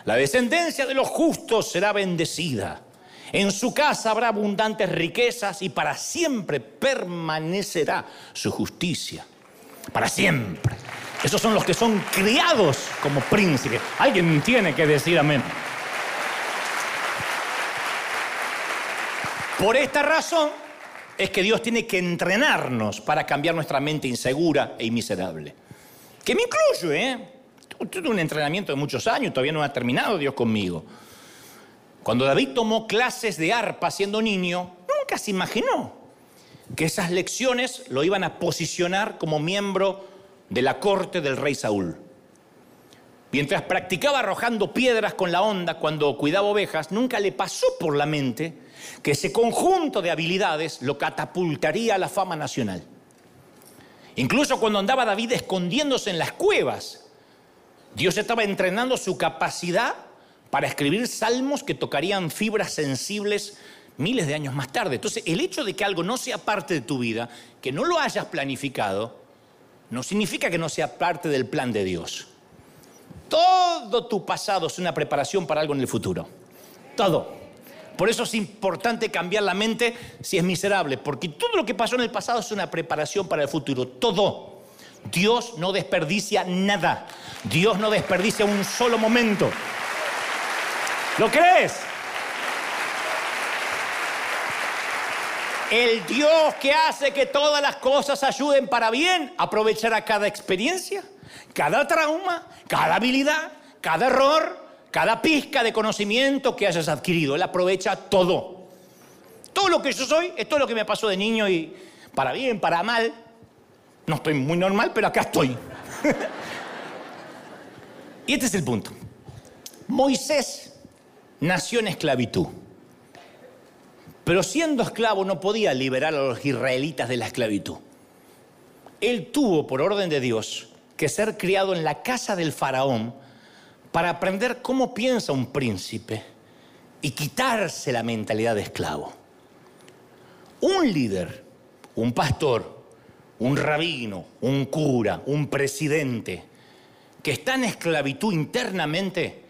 La descendencia de los justos será bendecida. En su casa habrá abundantes riquezas y para siempre permanecerá su justicia. Para siempre. Esos son los que son criados como príncipes. Alguien tiene que decir amén. Por esta razón, es que Dios tiene que entrenarnos para cambiar nuestra mente insegura e miserable. Que me incluyo, ¿eh? Tuve un entrenamiento de muchos años, todavía no ha terminado Dios conmigo. Cuando David tomó clases de arpa siendo niño, nunca se imaginó que esas lecciones lo iban a posicionar como miembro de la corte del rey Saúl. Mientras practicaba arrojando piedras con la onda cuando cuidaba ovejas, nunca le pasó por la mente que ese conjunto de habilidades lo catapultaría a la fama nacional. Incluso cuando andaba David escondiéndose en las cuevas, Dios estaba entrenando su capacidad para escribir salmos que tocarían fibras sensibles miles de años más tarde. Entonces, el hecho de que algo no sea parte de tu vida, que no lo hayas planificado, no significa que no sea parte del plan de Dios. Todo tu pasado es una preparación para algo en el futuro. Todo. Por eso es importante cambiar la mente si es miserable, porque todo lo que pasó en el pasado es una preparación para el futuro. Todo. Dios no desperdicia nada. Dios no desperdicia un solo momento. ¿Lo crees? El Dios que hace que todas las cosas ayuden para bien, aprovechará cada experiencia, cada trauma, cada habilidad, cada error, cada pizca de conocimiento que hayas adquirido. Él aprovecha todo. Todo lo que yo soy es todo lo que me pasó de niño y para bien, para mal. No estoy muy normal, pero acá estoy. y este es el punto. Moisés nació en esclavitud. Pero siendo esclavo no podía liberar a los israelitas de la esclavitud. Él tuvo, por orden de Dios, que ser criado en la casa del faraón para aprender cómo piensa un príncipe y quitarse la mentalidad de esclavo. Un líder, un pastor, un rabino, un cura, un presidente que está en esclavitud internamente,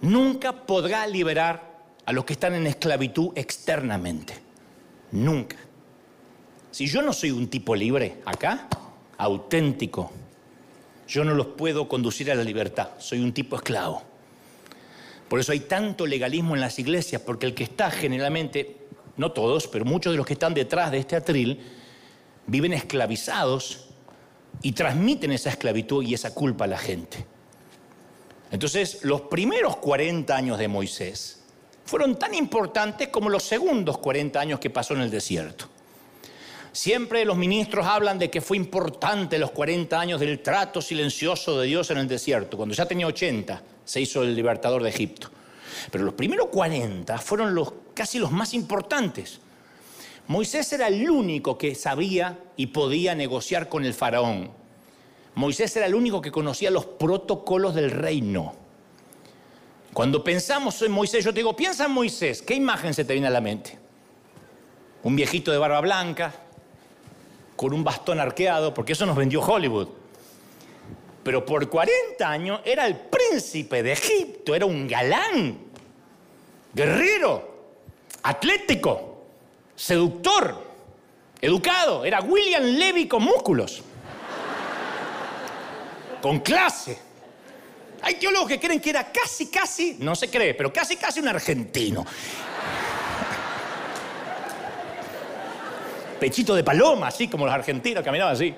nunca podrá liberar a los que están en esclavitud externamente. Nunca. Si yo no soy un tipo libre acá, auténtico, yo no los puedo conducir a la libertad. Soy un tipo esclavo. Por eso hay tanto legalismo en las iglesias, porque el que está generalmente, no todos, pero muchos de los que están detrás de este atril, viven esclavizados y transmiten esa esclavitud y esa culpa a la gente. Entonces, los primeros 40 años de Moisés, fueron tan importantes como los segundos 40 años que pasó en el desierto. Siempre los ministros hablan de que fue importante los 40 años del trato silencioso de Dios en el desierto. Cuando ya tenía 80, se hizo el libertador de Egipto. Pero los primeros 40 fueron casi los más importantes. Moisés era el único que sabía y podía negociar con el faraón. Moisés era el único que conocía los protocolos del reino. Cuando pensamos en Moisés, yo te digo, piensa en Moisés, ¿qué imagen se te viene a la mente? Un viejito de barba blanca, con un bastón arqueado, porque eso nos vendió Hollywood. Pero por 40 años era el príncipe de Egipto, era un galán, guerrero, atlético, seductor, educado, era William Levy con músculos, con clase. Hay teólogos que creen que era casi, casi, no se cree, pero casi, casi un argentino. Pechito de paloma, así como los argentinos caminaban así.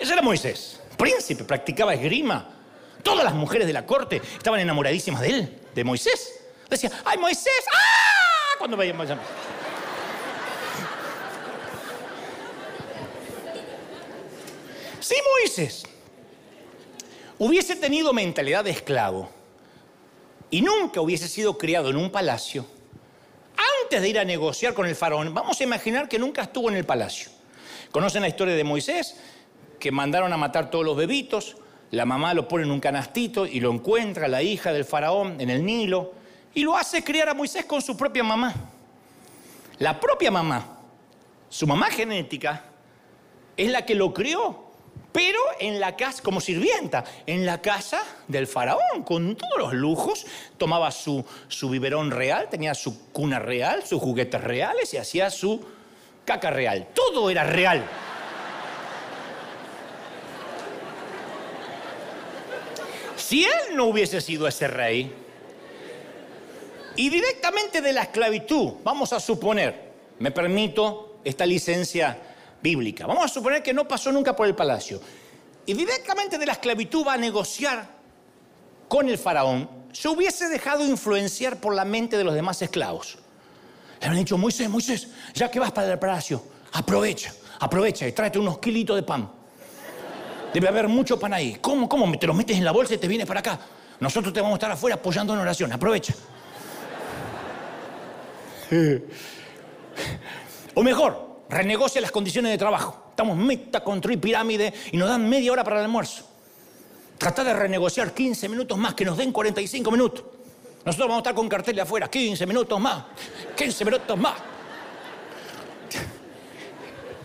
Ese era Moisés. Príncipe, practicaba esgrima. Todas las mujeres de la corte estaban enamoradísimas de él, de Moisés. Decía, ¡ay, Moisés! ¡Ah! Cuando veían Moisés. Sí, Moisés hubiese tenido mentalidad de esclavo y nunca hubiese sido criado en un palacio, de ir a negociar con el faraón, vamos a imaginar que nunca estuvo en el palacio. ¿Conocen la historia de Moisés? Que mandaron a matar todos los bebitos, la mamá lo pone en un canastito y lo encuentra la hija del faraón en el Nilo y lo hace criar a Moisés con su propia mamá. La propia mamá, su mamá genética, es la que lo crió pero en la casa, como sirvienta, en la casa del faraón, con todos los lujos, tomaba su, su biberón real, tenía su cuna real, sus juguetes reales y hacía su caca real. Todo era real. Si él no hubiese sido ese rey, y directamente de la esclavitud, vamos a suponer, me permito esta licencia bíblica. Vamos a suponer que no pasó nunca por el palacio. Y directamente de la esclavitud va a negociar con el faraón, se hubiese dejado influenciar por la mente de los demás esclavos. Le habían dicho, Moisés, Moisés, ya que vas para el palacio, aprovecha, aprovecha y tráete unos kilitos de pan. Debe haber mucho pan ahí. ¿Cómo, cómo? Te lo metes en la bolsa y te vienes para acá. Nosotros te vamos a estar afuera apoyando en oración. Aprovecha. o mejor, renegocia las condiciones de trabajo. Estamos meta a construir pirámide y nos dan media hora para el almuerzo. Trata de renegociar 15 minutos más, que nos den 45 minutos. Nosotros vamos a estar con cartel afuera, 15 minutos más, 15 minutos más.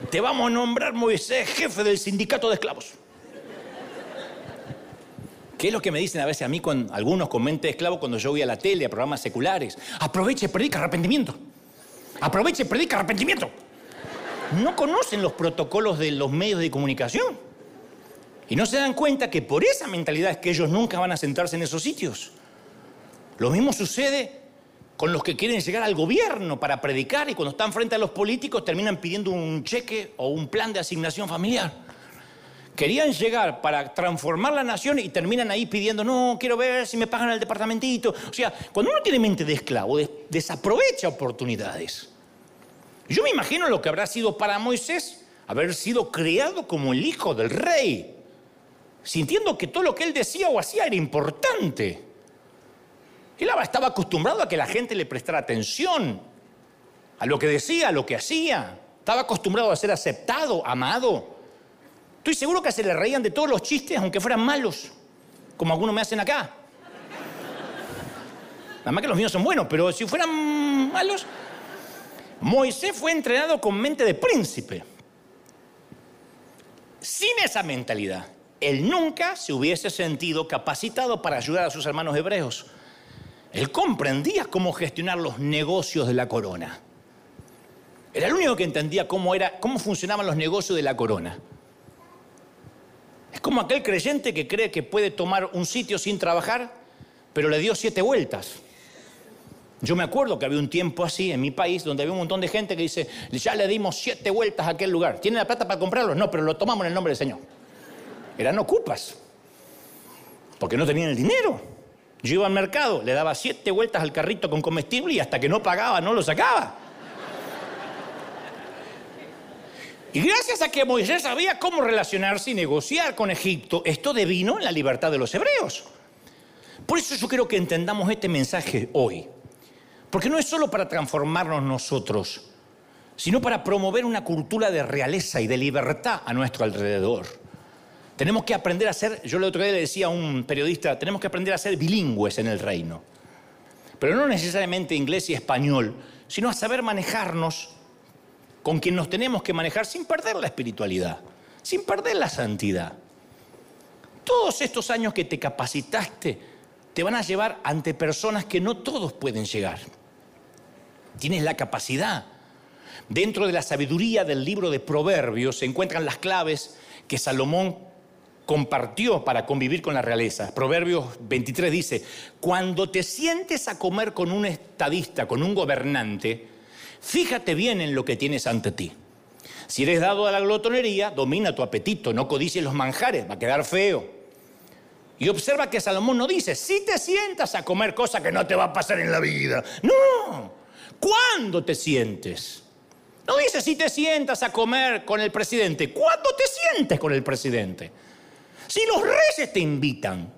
Te vamos a nombrar Moisés, jefe del sindicato de esclavos. ¿Qué es lo que me dicen a veces a mí con algunos con mente de esclavo cuando yo voy a la tele, a programas seculares? Aproveche, predica arrepentimiento. Aproveche, predica arrepentimiento. No conocen los protocolos de los medios de comunicación. Y no se dan cuenta que por esa mentalidad es que ellos nunca van a sentarse en esos sitios. Lo mismo sucede con los que quieren llegar al gobierno para predicar y cuando están frente a los políticos terminan pidiendo un cheque o un plan de asignación familiar. Querían llegar para transformar la nación y terminan ahí pidiendo, no, quiero ver si me pagan el departamentito. O sea, cuando uno tiene mente de esclavo, desaprovecha oportunidades. Yo me imagino lo que habrá sido para Moisés haber sido criado como el hijo del rey, sintiendo que todo lo que él decía o hacía era importante. Él estaba acostumbrado a que la gente le prestara atención a lo que decía, a lo que hacía. Estaba acostumbrado a ser aceptado, amado. Estoy seguro que se le reían de todos los chistes, aunque fueran malos, como algunos me hacen acá. Nada más que los míos son buenos, pero si fueran malos. Moisés fue entrenado con mente de príncipe. Sin esa mentalidad, él nunca se hubiese sentido capacitado para ayudar a sus hermanos hebreos. Él comprendía cómo gestionar los negocios de la corona. Era el único que entendía cómo, era, cómo funcionaban los negocios de la corona. Es como aquel creyente que cree que puede tomar un sitio sin trabajar, pero le dio siete vueltas. Yo me acuerdo que había un tiempo así en mi país donde había un montón de gente que dice, ya le dimos siete vueltas a aquel lugar. ¿Tiene la plata para comprarlo? No, pero lo tomamos en el nombre del Señor. Eran ocupas, porque no tenían el dinero. Yo iba al mercado, le daba siete vueltas al carrito con comestible y hasta que no pagaba no lo sacaba. Y gracias a que Moisés sabía cómo relacionarse y negociar con Egipto, esto devino en la libertad de los hebreos. Por eso yo quiero que entendamos este mensaje hoy. Porque no es solo para transformarnos nosotros, sino para promover una cultura de realeza y de libertad a nuestro alrededor. Tenemos que aprender a ser, yo el otro día le decía a un periodista, tenemos que aprender a ser bilingües en el reino. Pero no necesariamente inglés y español, sino a saber manejarnos con quien nos tenemos que manejar sin perder la espiritualidad, sin perder la santidad. Todos estos años que te capacitaste te van a llevar ante personas que no todos pueden llegar. Tienes la capacidad. Dentro de la sabiduría del libro de Proverbios se encuentran las claves que Salomón compartió para convivir con la realeza. Proverbios 23 dice, cuando te sientes a comer con un estadista, con un gobernante, Fíjate bien en lo que tienes ante ti. Si eres dado a la glotonería, domina tu apetito, no codicies los manjares, va a quedar feo. Y observa que Salomón no dice, si te sientas a comer cosa que no te va a pasar en la vida. No, ¿cuándo te sientes? No dice si te sientas a comer con el presidente, ¿cuándo te sientes con el presidente? Si los reyes te invitan,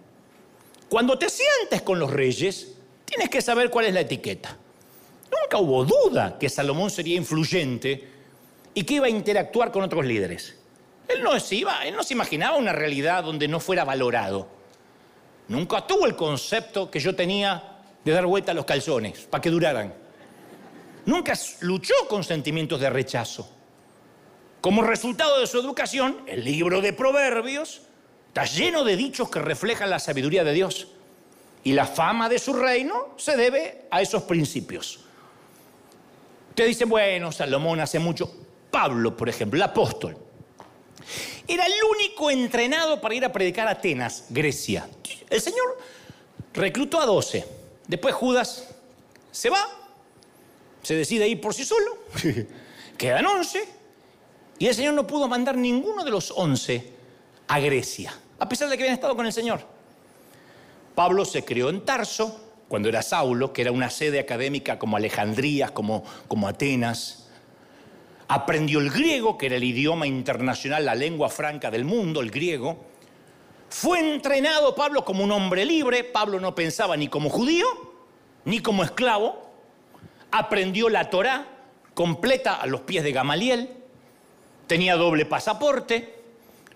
cuando te sientes con los reyes, tienes que saber cuál es la etiqueta. Nunca hubo duda que Salomón sería influyente y que iba a interactuar con otros líderes. Él no se iba, él no se imaginaba una realidad donde no fuera valorado. Nunca tuvo el concepto que yo tenía de dar vuelta a los calzones para que duraran. Nunca luchó con sentimientos de rechazo. Como resultado de su educación, el libro de Proverbios está lleno de dichos que reflejan la sabiduría de Dios. Y la fama de su reino se debe a esos principios. Usted dice, bueno, Salomón hace mucho. Pablo, por ejemplo, el apóstol, era el único entrenado para ir a predicar a Atenas, Grecia. El Señor reclutó a doce. Después Judas se va, se decide ir por sí solo, quedan once, y el Señor no pudo mandar ninguno de los once a Grecia, a pesar de que habían estado con el Señor. Pablo se crió en Tarso, cuando era Saulo, que era una sede académica como Alejandría, como, como Atenas. Aprendió el griego, que era el idioma internacional, la lengua franca del mundo, el griego. Fue entrenado Pablo como un hombre libre. Pablo no pensaba ni como judío, ni como esclavo. Aprendió la Torá completa a los pies de Gamaliel. Tenía doble pasaporte.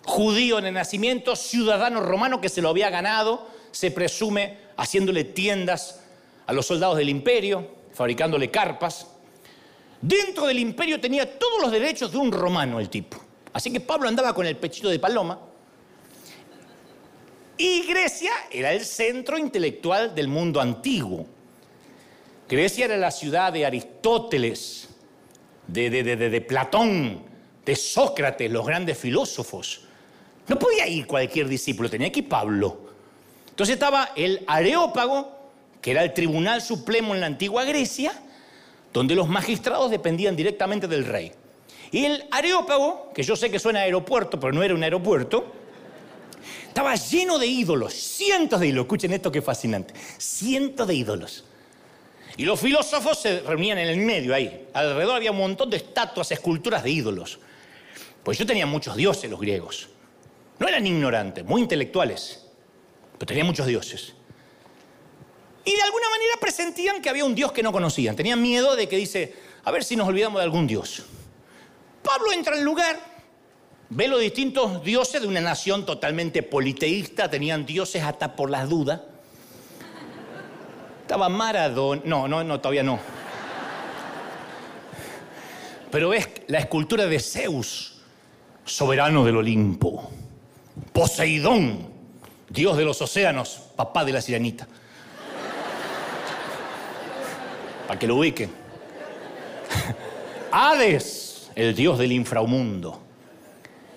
Judío en el nacimiento, ciudadano romano que se lo había ganado, se presume haciéndole tiendas a los soldados del imperio, fabricándole carpas. Dentro del imperio tenía todos los derechos de un romano el tipo. Así que Pablo andaba con el pechito de paloma. Y Grecia era el centro intelectual del mundo antiguo. Grecia era la ciudad de Aristóteles, de, de, Platón, de Sócrates, los grandes filósofos. No podía ir cualquier discípulo, tenía que ir Pablo. Entonces estaba el Areópago, que era el tribunal supremo en la antigua Grecia, donde los magistrados dependían directamente del rey. Y el Areópago, que yo sé que suena aeropuerto, pero no era un aeropuerto, estaba lleno de ídolos, cientos de ídolos. Escuchen esto que fascinante, cientos de ídolos. Y los filósofos se reunían en el medio ahí. Alrededor había un montón de estatuas, esculturas de ídolos. Pues yo tenía muchos dioses los griegos. No eran ignorantes, muy intelectuales, pero tenían muchos dioses. Y de alguna manera presentían que había un dios que no conocían. Tenían miedo de que dice, a ver si nos olvidamos de algún dios. Pablo entra al lugar, ve los distintos dioses de una nación totalmente politeísta, tenían dioses hasta por las dudas. Estaba Maradona. No, no, no, todavía no. Pero es la escultura de Zeus, soberano del Olimpo. Poseidón, dios de los océanos, papá de la sirenita. Para que lo ubiquen. Hades, el dios del inframundo.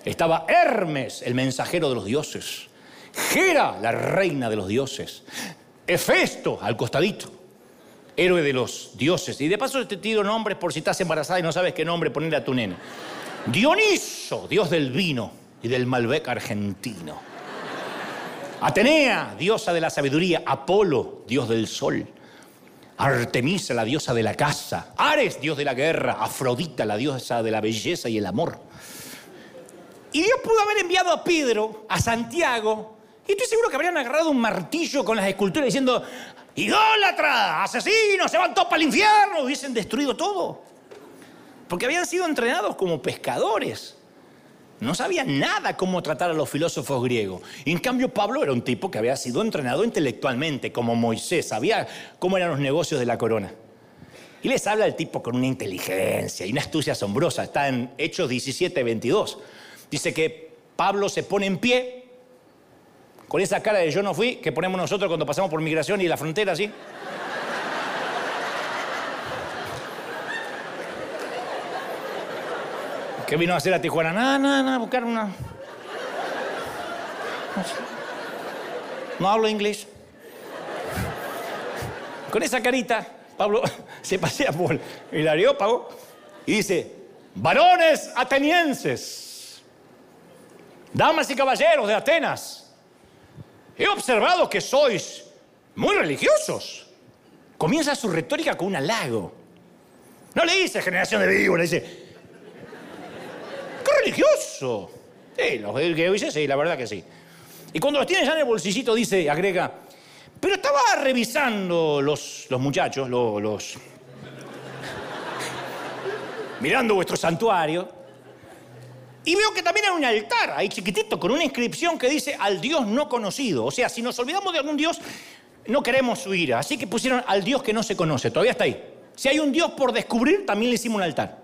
Estaba Hermes, el mensajero de los dioses. Gera, la reina de los dioses. Hefesto, al costadito, héroe de los dioses. Y de paso te tiro nombres por si estás embarazada y no sabes qué nombre ponerle a tu nena. Dioniso, dios del vino y del Malbec argentino. Atenea, diosa de la sabiduría. Apolo, dios del sol. Artemisa, la diosa de la casa. Ares, dios de la guerra. Afrodita, la diosa de la belleza y el amor. Y Dios pudo haber enviado a Pedro, a Santiago, y estoy seguro que habrían agarrado un martillo con las esculturas diciendo, idólatra, asesino, se van todos para el infierno, hubiesen destruido todo. Porque habían sido entrenados como pescadores. No sabían nada cómo tratar a los filósofos griegos. Y en cambio Pablo era un tipo que había sido entrenado intelectualmente, como Moisés, sabía cómo eran los negocios de la corona. Y les habla el tipo con una inteligencia y una astucia asombrosa. Está en Hechos 17, 22. Dice que Pablo se pone en pie con esa cara de yo no fui que ponemos nosotros cuando pasamos por migración y la frontera, ¿sí? ¿Qué vino a hacer a Tijuana? Nada, nada, nada, buscar una... No hablo inglés. Con esa carita, Pablo se pasea por el Areópago y dice, varones atenienses, damas y caballeros de Atenas, He observado que sois muy religiosos. Comienza su retórica con un halago. No le dice generación de vivos, le dice, ¡qué religioso! Sí, los que dice, sí, la verdad que sí. Y cuando los tiene ya en el bolsillito, dice, agrega, pero estaba revisando los, los muchachos, los mirando vuestro santuario, y veo que también hay un altar ahí chiquitito con una inscripción que dice al Dios no conocido. O sea, si nos olvidamos de algún Dios, no queremos su ira. Así que pusieron al Dios que no se conoce. Todavía está ahí. Si hay un Dios por descubrir, también le hicimos un altar.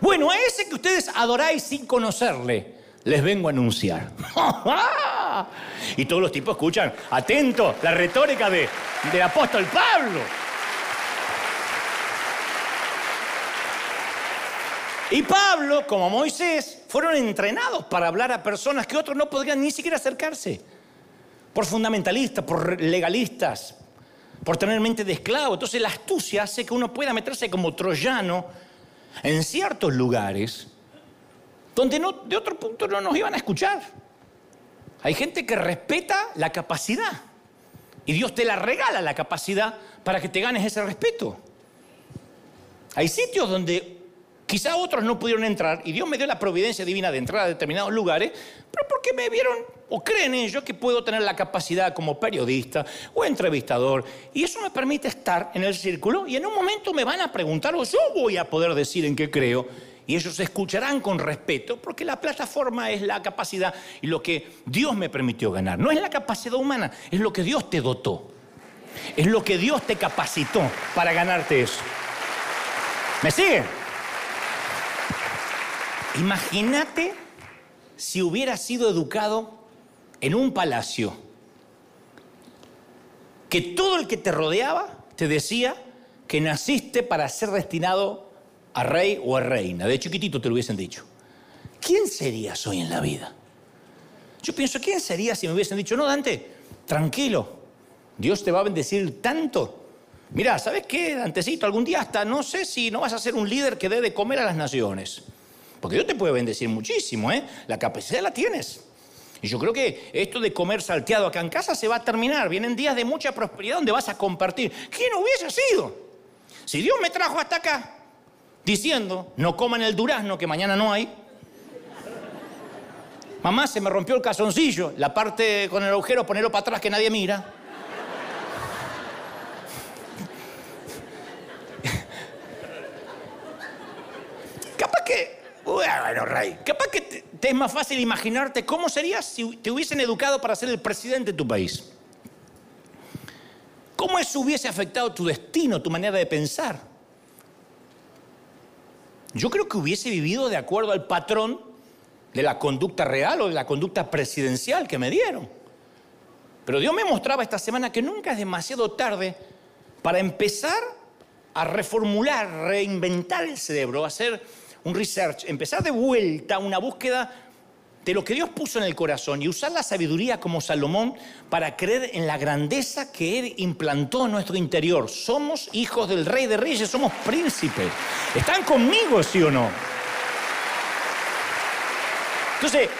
Bueno, a ese que ustedes adoráis sin conocerle, les vengo a anunciar. y todos los tipos escuchan, atento, la retórica de, del apóstol Pablo. Y Pablo, como Moisés, fueron entrenados para hablar a personas que otros no podrían ni siquiera acercarse. Por fundamentalistas, por legalistas, por tener mente de esclavo. Entonces la astucia hace que uno pueda meterse como troyano en ciertos lugares donde no, de otro punto no nos iban a escuchar. Hay gente que respeta la capacidad y Dios te la regala la capacidad para que te ganes ese respeto. Hay sitios donde Quizá otros no pudieron entrar y Dios me dio la providencia divina de entrar a determinados lugares, pero porque me vieron o creen ellos que puedo tener la capacidad como periodista o entrevistador y eso me permite estar en el círculo y en un momento me van a preguntar o yo voy a poder decir en qué creo y ellos escucharán con respeto porque la plataforma es la capacidad y lo que Dios me permitió ganar. No es la capacidad humana, es lo que Dios te dotó. Es lo que Dios te capacitó para ganarte eso. ¿Me sigue? Imagínate si hubieras sido educado en un palacio, que todo el que te rodeaba te decía que naciste para ser destinado a rey o a reina. De chiquitito te lo hubiesen dicho. ¿Quién serías hoy en la vida? Yo pienso, ¿quién sería si me hubiesen dicho, no, Dante, tranquilo, Dios te va a bendecir tanto? Mira, ¿sabes qué, Dantecito? Algún día hasta no sé si no vas a ser un líder que dé de comer a las naciones. Porque Dios te puede bendecir muchísimo, ¿eh? La capacidad la tienes. Y yo creo que esto de comer salteado acá en casa se va a terminar. Vienen días de mucha prosperidad donde vas a compartir. ¿Quién hubiese sido? Si Dios me trajo hasta acá diciendo, no coman el durazno que mañana no hay, Mamá, se me rompió el calzoncillo. La parte con el agujero, ponerlo para atrás que nadie mira. Capaz que, bueno, Rey, capaz que te, es más fácil imaginarte cómo serías si te hubiesen educado para ser el presidente de tu país. ¿Cómo eso hubiese afectado tu destino, tu manera de pensar? Yo creo que hubiese vivido de acuerdo al patrón de la conducta real o de la conducta presidencial que me dieron. Pero Dios me mostraba esta semana que nunca es demasiado tarde para empezar a reformular, reinventar el cerebro, hacer un research, empezar de vuelta una búsqueda de lo que Dios puso en el corazón y usar la sabiduría como Salomón para creer en la grandeza que Él implantó en nuestro interior. Somos hijos del Rey de Reyes, somos príncipes. ¿Están conmigo, sí o no? Entonces,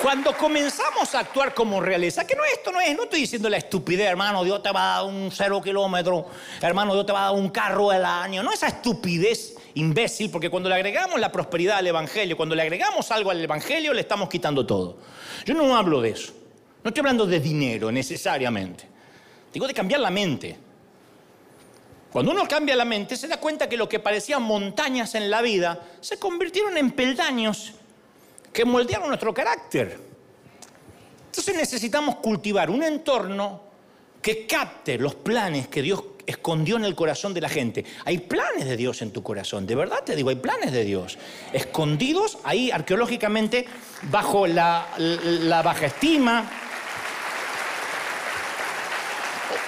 cuando comenzamos a actuar como realeza, que no esto no es, no estoy diciendo la estupidez, hermano, Dios te va a dar un cero kilómetro, hermano, Dios te va a dar un carro al año, no esa estupidez imbécil, porque cuando le agregamos la prosperidad al Evangelio, cuando le agregamos algo al Evangelio, le estamos quitando todo. Yo no hablo de eso, no estoy hablando de dinero necesariamente, digo de cambiar la mente. Cuando uno cambia la mente, se da cuenta que lo que parecían montañas en la vida se convirtieron en peldaños que moldearon nuestro carácter. Entonces necesitamos cultivar un entorno que capte los planes que Dios escondió en el corazón de la gente. Hay planes de Dios en tu corazón, de verdad te digo, hay planes de Dios. Escondidos ahí arqueológicamente bajo la, baja estima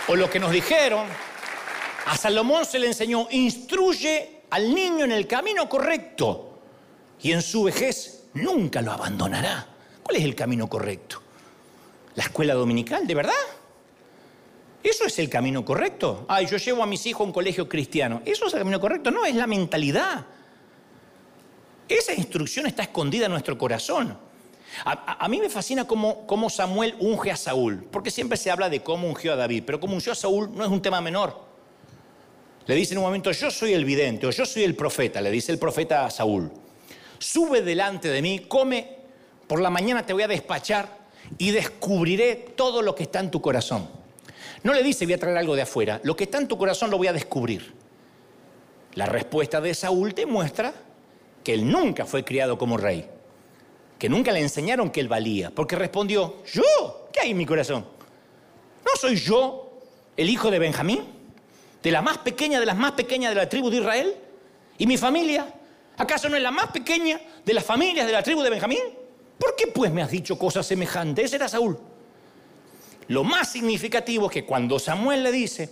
o, o lo que nos dijeron. A Salomón se le enseñó, instruye al niño en el camino correcto y en su vejez nunca lo abandonará. ¿Cuál es el camino correcto? ¿La escuela dominical, de verdad? ¿Eso es el camino correcto? Ay, yo llevo a mis hijos a un colegio cristiano. ¿Eso es el camino correcto? No, es la mentalidad. Esa instrucción está escondida en nuestro corazón. A, mí me fascina cómo, cómo, Samuel unge a Saúl, porque siempre se habla de cómo ungió a David, pero cómo ungió a Saúl no es un tema menor. Le dice en un momento, yo soy el vidente o yo soy el profeta, le dice el profeta a Saúl sube delante de mí, come, por la mañana te voy a despachar y descubriré todo lo que está en tu corazón. No le dice voy a traer algo de afuera, lo que está en tu corazón lo voy a descubrir. La respuesta de Saúl demuestra que él nunca fue criado como rey, que nunca le enseñaron que él valía, porque respondió, ¿yo? ¿Qué hay en mi corazón? ¿No soy yo el hijo de Benjamín? ¿De la más pequeña de las más pequeñas de la tribu de Israel? ¿Y mi familia? ¿Acaso no es la más pequeña de las familias de la tribu de Benjamín? ¿Por qué pues me has dicho cosas semejantes? Ese era Saúl. Lo más significativo es que cuando Samuel le dice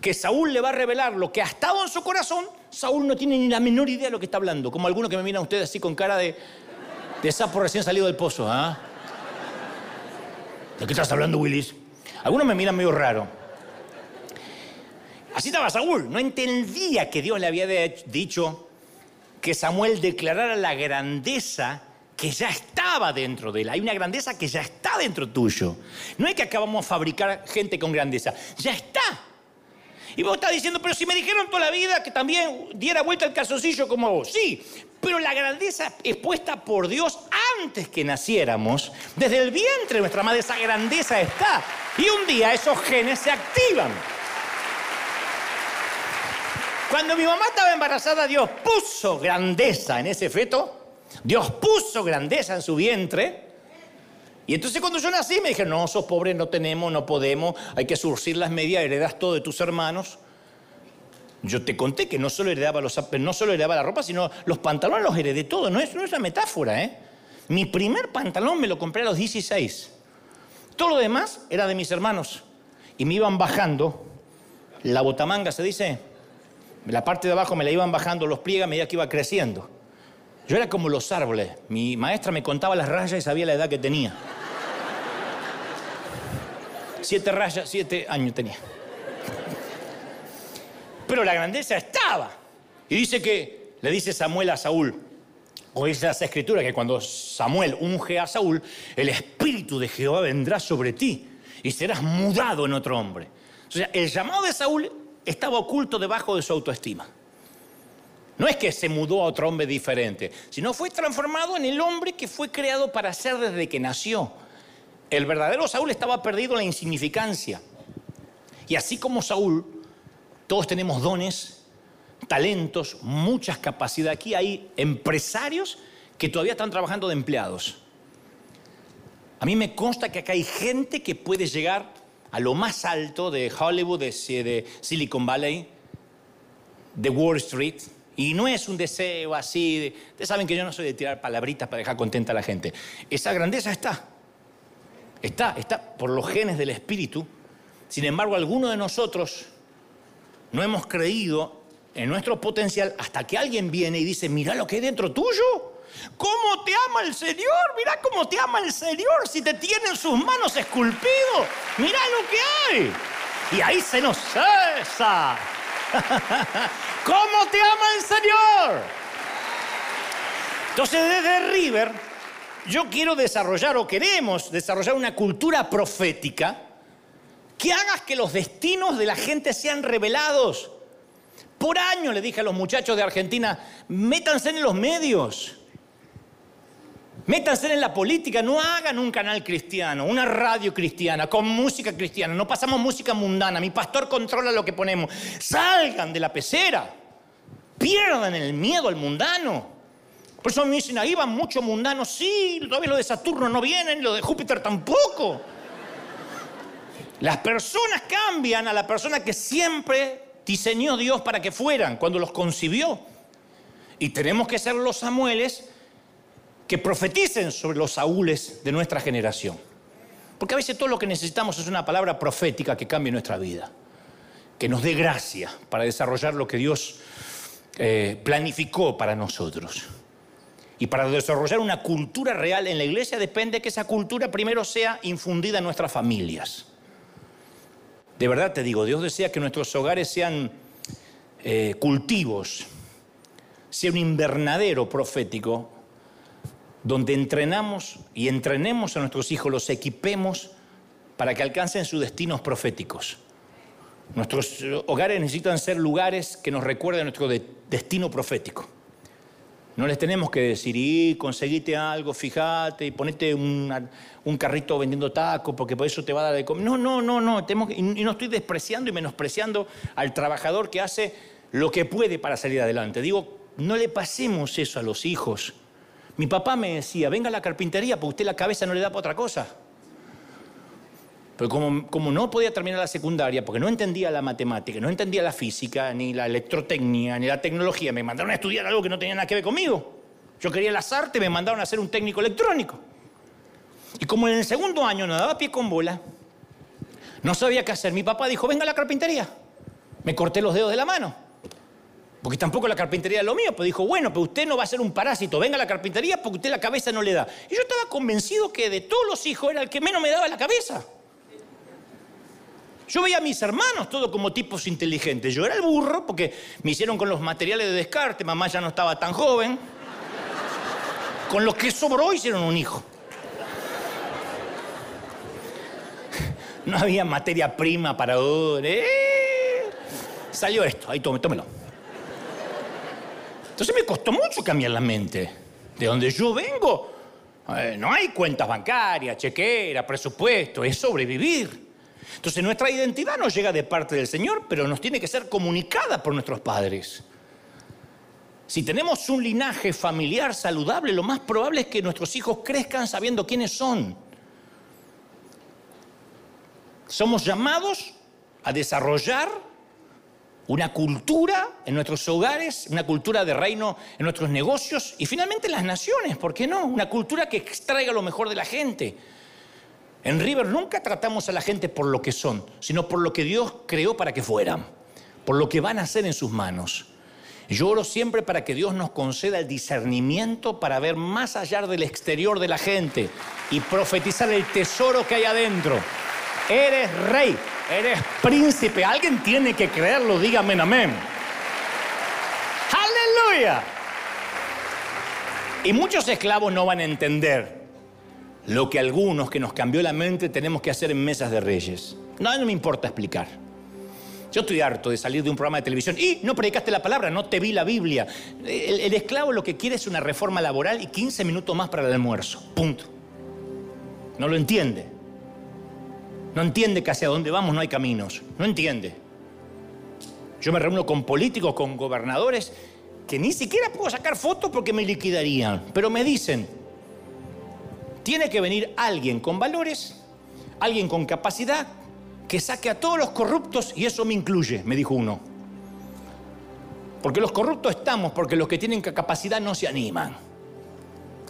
que Saúl le va a revelar lo que ha estado en su corazón, Saúl no tiene ni la menor idea de lo que está hablando. Como algunos que me miran ustedes así con cara de, de sapo recién salido del pozo. ¿ah? ¿De qué estás hablando, Willis? Algunos me miran medio raro. Así estaba Saúl. No entendía que Dios le había dicho que Samuel declarara la grandeza que ya estaba dentro de él. Hay una grandeza que ya está dentro tuyo. No es que acabamos a fabricar gente con grandeza, ya está. Y vos estás diciendo, pero si me dijeron toda la vida que también diera vuelta el calzoncillo como vos. Sí, pero la grandeza es puesta por Dios antes que naciéramos. Desde el vientre de nuestra madre esa grandeza está. Y un día esos genes se activan. Cuando mi mamá estaba embarazada, Dios puso grandeza en ese feto. Dios puso grandeza en su vientre. Y entonces cuando yo nací me dijeron, no, sos pobre, no tenemos, no podemos, hay que surcir las medias, heredas todo de tus hermanos. Yo te conté que no solo heredaba, los, no solo heredaba la ropa, sino los pantalones los heredé todo. No es, no es una metáfora, ¿eh? Mi primer pantalón me lo compré a los 16. Todo lo demás era de mis hermanos. Y me iban bajando, la botamanga se dice, la parte de abajo me la iban bajando los pliegas a medida que iba creciendo. Yo era como los árboles. Mi maestra me contaba las rayas y sabía la edad que tenía. Siete rayas, siete años tenía. Pero la grandeza estaba. Y dice que, le dice Samuel a Saúl, o esas escrituras que cuando Samuel unge a Saúl, el espíritu de Jehová vendrá sobre ti y serás mudado en otro hombre. O sea, el llamado de Saúl estaba oculto debajo de su autoestima. No es que se mudó a otro hombre diferente, sino fue transformado en el hombre que fue creado para ser desde que nació. El verdadero Saúl estaba perdido en la insignificancia. Y así como Saúl, todos tenemos dones, talentos, muchas capacidades. Aquí hay empresarios que todavía están trabajando de empleados. A mí me consta que acá hay gente que puede llegar a lo más alto de Hollywood, de, Silicon Valley, de Wall Street. Y no es un deseo así. ustedes saben que yo no soy de tirar palabritas para dejar contenta a la gente. Esa grandeza está. Está, está por los genes del espíritu. Sin embargo, algunos de nosotros no hemos creído en nuestro potencial hasta que alguien viene y dice, mira lo que hay dentro tuyo. ¿Cómo te ama el Señor? Mira cómo te ama el Señor si te tiene en sus manos esculpido. Mira lo que hay. Y ahí se nos cesa. ¿Cómo te ama el Señor? Entonces desde River yo quiero desarrollar o queremos desarrollar una cultura profética que haga que los destinos de la gente sean revelados. Por año le dije a los muchachos de Argentina, métanse en los medios. Métanse en la política, no hagan un canal cristiano, una radio cristiana, con música cristiana, no pasamos música mundana, mi pastor controla lo que ponemos. Salgan de la pecera, pierdan el miedo al mundano. Por eso me dicen, ahí van muchos mundanos, sí, todavía lo de Saturno no vienen, lo de Júpiter tampoco. Las personas cambian a la persona que siempre diseñó Dios para que fueran, cuando los concibió. Y tenemos que ser los Samueles que profeticen sobre los Saúles de nuestra generación. Porque a veces todo lo que necesitamos es una palabra profética que cambie nuestra vida, que nos dé gracia para desarrollar lo que Dios eh, planificó para nosotros. Y para desarrollar una cultura real en la iglesia depende que esa cultura primero sea infundida en nuestras familias. De verdad te digo, Dios desea que nuestros hogares sean eh, cultivos, sea un invernadero profético donde entrenamos y entrenemos a nuestros hijos, los equipemos para que alcancen sus destinos proféticos. Nuestros hogares necesitan ser lugares que nos recuerden nuestro destino profético. No les tenemos que decir, y conseguite algo, fíjate, y ponete un carrito vendiendo tacos, porque por eso te va a dar de comer. No, no, no, no. y no estoy despreciando y menospreciando al trabajador que hace lo que puede para salir adelante. Digo, no le pasemos eso a los hijos. Mi papá me decía, venga a la carpintería, porque usted la cabeza no le da para otra cosa. Pero como, no podía terminar la secundaria, porque no entendía la matemática, no entendía la física, ni la electrotecnia, ni la tecnología, me mandaron a estudiar algo que no tenía nada que ver conmigo. Yo quería las artes, me mandaron a ser un técnico electrónico. Y como en el segundo año no daba pie con bola, no sabía qué hacer, mi papá dijo, venga a la carpintería. Me corté los dedos de la mano. Porque tampoco la carpintería es lo mío, pero dijo, bueno, pero usted no va a ser un parásito, venga a la carpintería porque usted la cabeza no le da. Y yo estaba convencido que de todos los hijos era el que menos me daba la cabeza. Yo veía a mis hermanos todos como tipos inteligentes. Yo era el burro porque me hicieron con los materiales de descarte, mamá ya no estaba tan joven. Con los que sobró hicieron un hijo. No había materia prima para... ¿eh? Salió esto, ahí tómelo. Entonces me costó mucho cambiar la mente. De donde yo vengo, eh, no hay cuentas bancarias, chequera, presupuesto, es sobrevivir. Entonces nuestra identidad no llega de parte del Señor, pero nos tiene que ser comunicada por nuestros padres. Si tenemos un linaje familiar saludable, lo más probable es que nuestros hijos crezcan sabiendo quiénes son. Somos llamados a desarrollar una cultura en nuestros hogares, una cultura de reino en nuestros negocios y finalmente en las naciones, ¿por qué no? Una cultura que extraiga lo mejor de la gente. En River nunca tratamos a la gente por lo que son, sino por lo que Dios creó para que fueran, por lo que van a hacer en sus manos. Yo oro siempre para que Dios nos conceda el discernimiento para ver más allá del exterior de la gente y profetizar el tesoro que hay adentro. Eres rey, eres príncipe. Alguien tiene que creerlo, dígame amén. Aleluya. Y muchos esclavos no van a entender lo que algunos que nos cambió la mente tenemos que hacer en mesas de reyes. No, no me importa explicar. Yo estoy harto de salir de un programa de televisión y no predicaste la palabra, no te vi la Biblia. El, el esclavo lo que quiere es una reforma laboral y 15 minutos más para el almuerzo. Punto. No lo entiende. No entiende que hacia dónde vamos no hay caminos. No entiende. Yo me reúno con políticos, con gobernadores, que ni siquiera puedo sacar fotos porque me liquidarían. Pero me dicen, tiene que venir alguien con valores, alguien con capacidad, que saque a todos los corruptos y eso me incluye, me dijo uno. Porque los corruptos estamos, porque los que tienen capacidad no se animan.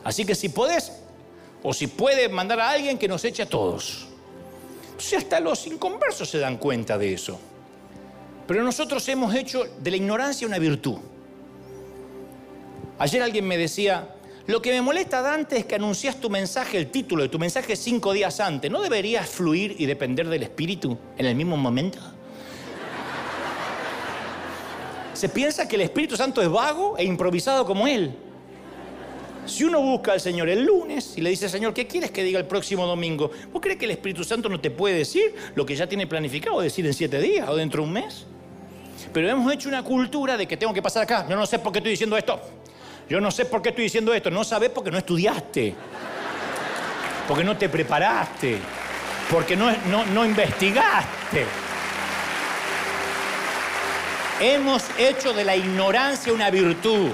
Así que si podés, o si puede mandar a alguien que nos eche a todos. Si hasta los inconversos se dan cuenta de eso. Pero nosotros hemos hecho de la ignorancia una virtud. Ayer alguien me decía, lo que me molesta, Dante, es que anuncias tu mensaje, el título de tu mensaje cinco días antes. ¿No deberías fluir y depender del Espíritu en el mismo momento? Se piensa que el Espíritu Santo es vago e improvisado como Él. Si uno busca al Señor el lunes y le dice, Señor, ¿qué quieres que diga el próximo domingo? ¿Vos crees que el Espíritu Santo no te puede decir lo que ya tiene planificado decir en siete días o dentro de un mes? Pero hemos hecho una cultura de que tengo que pasar acá. Yo no sé por qué estoy diciendo esto. Yo no sé por qué estoy diciendo esto. No sabes porque no estudiaste. Porque no te preparaste. Porque no, no, no investigaste. Hemos hecho de la ignorancia una virtud.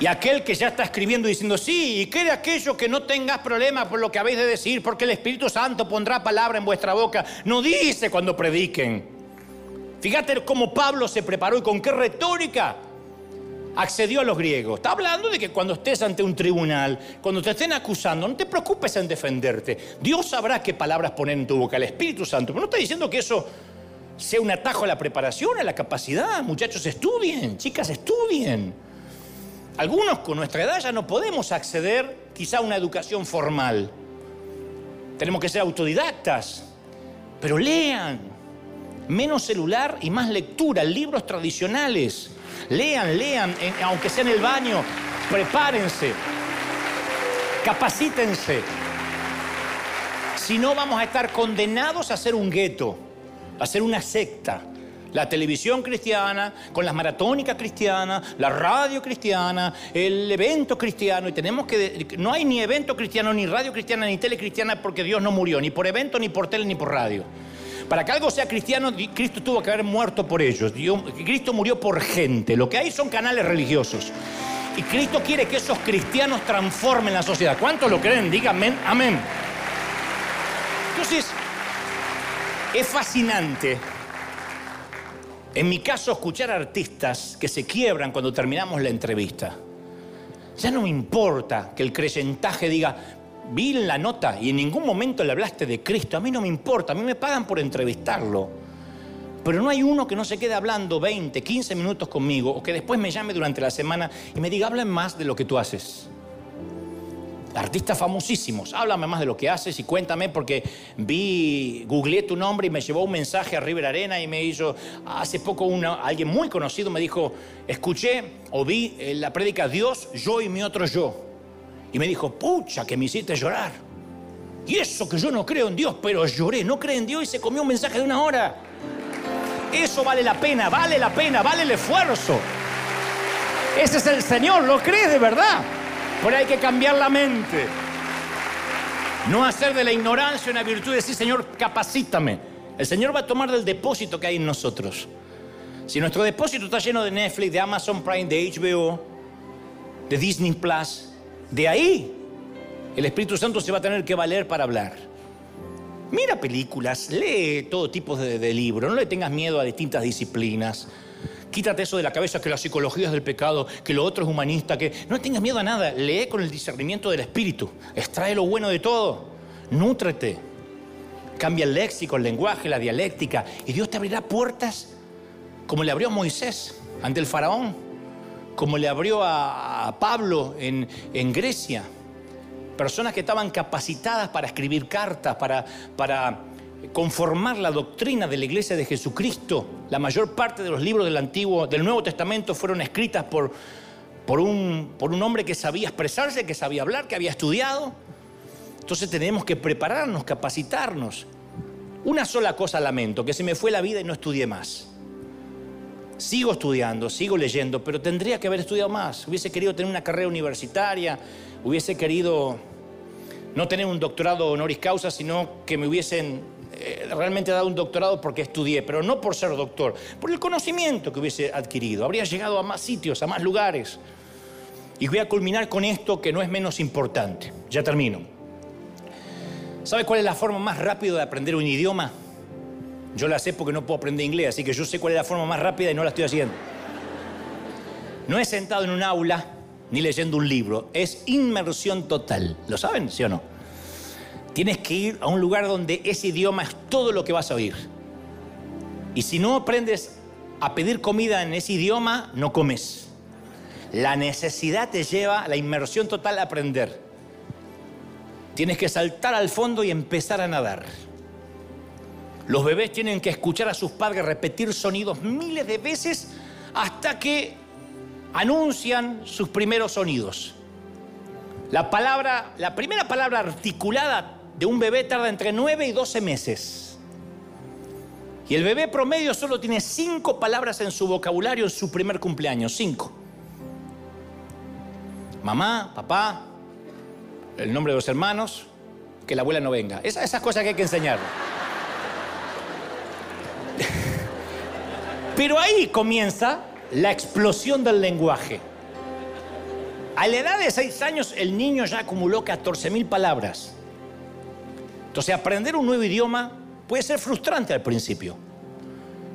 Y aquel que ya está escribiendo diciendo, sí, y quiere aquello que no tengas problema por lo que habéis de decir, porque el Espíritu Santo pondrá palabra en vuestra boca. No dice cuando prediquen. Fíjate cómo Pablo se preparó y con qué retórica accedió a los griegos. Está hablando de que cuando estés ante un tribunal, cuando te estén acusando, no te preocupes en defenderte. Dios sabrá qué palabras poner en tu boca, el Espíritu Santo. Pero no está diciendo que eso sea un atajo a la preparación, a la capacidad. Muchachos, estudien, chicas, estudien. Algunos con nuestra edad ya no podemos acceder quizá a una educación formal. Tenemos que ser autodidactas, pero lean. Menos celular y más lectura, libros tradicionales. Lean, lean, aunque sea en el baño, prepárense, capacítense. Si no, vamos a estar condenados a ser un gueto, a ser una secta. La televisión cristiana, con las maratónicas cristianas, la radio cristiana, el evento cristiano. Y tenemos que. No hay ni evento cristiano, ni radio cristiana, ni tele cristiana porque Dios no murió, ni por evento, ni por tele, ni por radio. Para que algo sea cristiano, Cristo tuvo que haber muerto por ellos. Cristo murió por gente. Lo que hay son canales religiosos. Y Cristo quiere que esos cristianos transformen la sociedad. ¿Cuántos lo creen? Díganme amén. Entonces, es fascinante, en mi caso, escuchar artistas que se quiebran cuando terminamos la entrevista. Ya no me importa que el creyentaje diga, vi la nota y en ningún momento le hablaste de Cristo. A mí no me importa, a mí me pagan por entrevistarlo. Pero no hay uno que no se quede hablando 20, 15 minutos conmigo o que después me llame durante la semana y me diga, hablen más de lo que tú haces. Artistas famosísimos, háblame más de lo que haces y cuéntame porque vi, googleé tu nombre y me llevó un mensaje a River Arena y me hizo, hace poco una, alguien muy conocido me dijo, escuché o vi la prédica Dios, yo y mi otro yo. Y me dijo, pucha, que me hiciste llorar. Y eso que yo no creo en Dios, pero lloré, no cree en Dios y se comió un mensaje de una hora. Eso vale la pena, vale la pena, vale el esfuerzo. Ese es el Señor, ¿lo crees de verdad? Pero hay que cambiar la mente. No hacer de la ignorancia una virtud y decir, Señor, capacítame. El Señor va a tomar del depósito que hay en nosotros. Si nuestro depósito está lleno de Netflix, de Amazon Prime, de HBO, de Disney Plus, de ahí el Espíritu Santo se va a tener que valer para hablar. Mira películas, lee todo tipo de, de libros, no le tengas miedo a distintas disciplinas. Quítate eso de la cabeza que la psicología es del pecado, que lo otro es humanista, que no tengas miedo a nada. Lee con el discernimiento del espíritu. Extrae lo bueno de todo. Nútrete. Cambia el léxico, el lenguaje, la dialéctica. Y Dios te abrirá puertas como le abrió a Moisés ante el faraón, como le abrió a Pablo en, Grecia. Personas que estaban capacitadas para escribir cartas, para conformar la doctrina de la iglesia de Jesucristo. La mayor parte de los libros del Antiguo, del Nuevo Testamento fueron escritas por, por, un, por un hombre que sabía expresarse, que sabía hablar, que había estudiado. Entonces tenemos que prepararnos, capacitarnos. Una sola cosa lamento, que se me fue la vida y no estudié más. Sigo estudiando, sigo leyendo, pero tendría que haber estudiado más. Hubiese querido tener una carrera universitaria, hubiese querido no tener un doctorado honoris causa, sino que me hubiesen eh, realmente dado un doctorado porque estudié, pero no por ser doctor, por el conocimiento que hubiese adquirido. Habría llegado a más sitios, a más lugares. Y voy a culminar con esto que no es menos importante. Ya termino. ¿Sabe cuál es la forma más rápida de aprender un idioma? Yo la sé porque no puedo aprender inglés, así que yo sé cuál es la forma más rápida y no la estoy haciendo. No es sentado en un aula ni leyendo un libro, es inmersión total. ¿Lo saben, sí o no? Tienes que ir a un lugar donde ese idioma es todo lo que vas a oír. Y si no aprendes a pedir comida en ese idioma, no comes. La necesidad te lleva a la inmersión total a aprender. Tienes que saltar al fondo y empezar a nadar. Los bebés tienen que escuchar a sus padres repetir sonidos miles de veces hasta que anuncian sus primeros sonidos. La palabra, la primera palabra articulada de un bebé tarda entre 9 y 12 meses. Y el bebé promedio solo tiene 5 palabras en su vocabulario en su primer cumpleaños. 5. Mamá, papá, el nombre de los hermanos, que la abuela no venga. Esas, esas cosas que hay que enseñar. Pero ahí comienza la explosión del lenguaje. A la edad de 6 años el niño ya acumuló 14.000 palabras. Entonces, aprender un nuevo idioma puede ser frustrante al principio.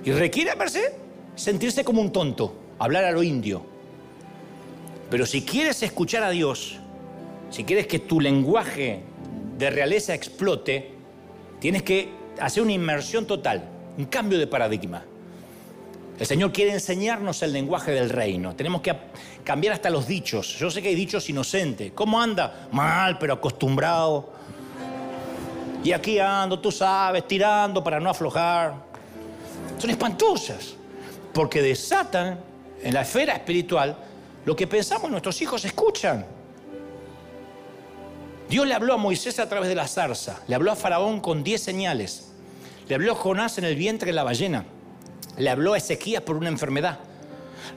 Y requiere, verse, sentirse como un tonto, hablar a lo indio. Pero si quieres escuchar a Dios, si quieres que tu lenguaje de realeza explote, tienes que hacer una inmersión total, un cambio de paradigma. El Señor quiere enseñarnos el lenguaje del reino. Tenemos que cambiar hasta los dichos. Yo sé que hay dichos inocentes. ¿Cómo anda? Mal, pero acostumbrado. Y aquí ando, tú sabes, tirando para no aflojar. Son espantosas, porque desatan en la esfera espiritual lo que pensamos nuestros hijos escuchan. Dios le habló a Moisés a través de la zarza, le habló a Faraón con diez señales, le habló a Jonás en el vientre de la ballena, le habló a Ezequías por una enfermedad,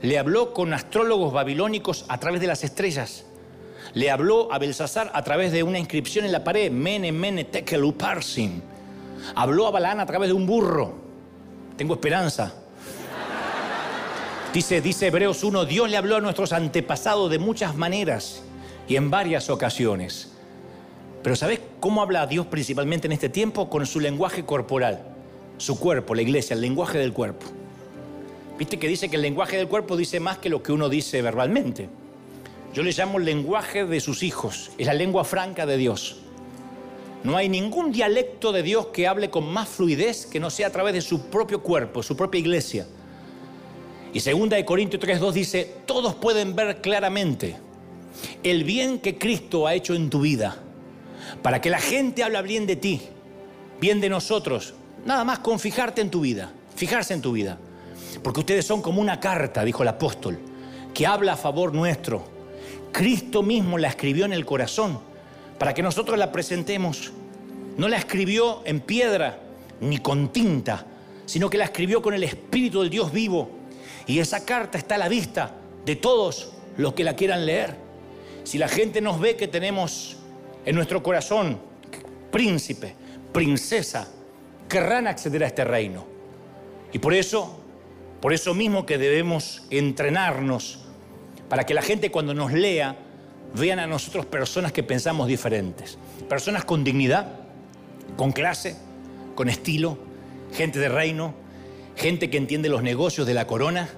le habló con astrólogos babilónicos a través de las estrellas, le habló a Belsasar a través de una inscripción en la pared, Mene, Mene, Tekel, Uparsin. Habló a Balán a través de un burro. Tengo esperanza. Dice, dice Hebreos 1, Dios le habló a nuestros antepasados de muchas maneras y en varias ocasiones. Pero ¿sabes cómo habla Dios principalmente en este tiempo? Con su lenguaje corporal, su cuerpo, la iglesia, el lenguaje del cuerpo. Viste que dice que el lenguaje del cuerpo dice más que lo que uno dice verbalmente. Yo le llamo lenguaje de sus hijos, es la lengua franca de Dios. No hay ningún dialecto de Dios que hable con más fluidez que no sea a través de su propio cuerpo, su propia iglesia. Y segunda de Corintios 3:2 dice, "Todos pueden ver claramente el bien que Cristo ha hecho en tu vida, para que la gente hable bien de ti, bien de nosotros, nada más con fijarte en tu vida, fijarse en tu vida, porque ustedes son como una carta, dijo el apóstol, que habla a favor nuestro." Cristo mismo la escribió en el corazón para que nosotros la presentemos. No la escribió en piedra ni con tinta, sino que la escribió con el Espíritu del Dios vivo. Y esa carta está a la vista de todos los que la quieran leer. Si la gente nos ve que tenemos en nuestro corazón príncipe, princesa, querrán acceder a este reino. Y por eso, por eso mismo que debemos entrenarnos para que la gente cuando nos lea vean a nosotros personas que pensamos diferentes, personas con dignidad, con clase, con estilo, gente de reino, gente que entiende los negocios de la corona.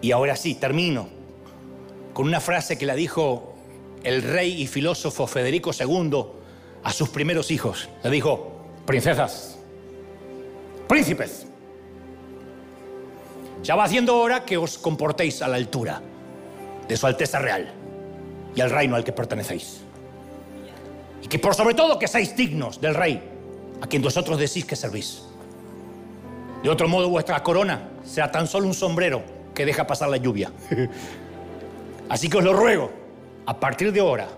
Y ahora sí, termino con una frase que la dijo el rey y filósofo Federico II a sus primeros hijos. Le dijo, princesas, príncipes, ya va haciendo hora que os comportéis a la altura de su Alteza Real y al reino al que pertenecéis. Y que por sobre todo que seáis dignos del rey a quien vosotros decís que servís. De otro modo vuestra corona será tan solo un sombrero que deja pasar la lluvia. Así que os lo ruego, a partir de ahora,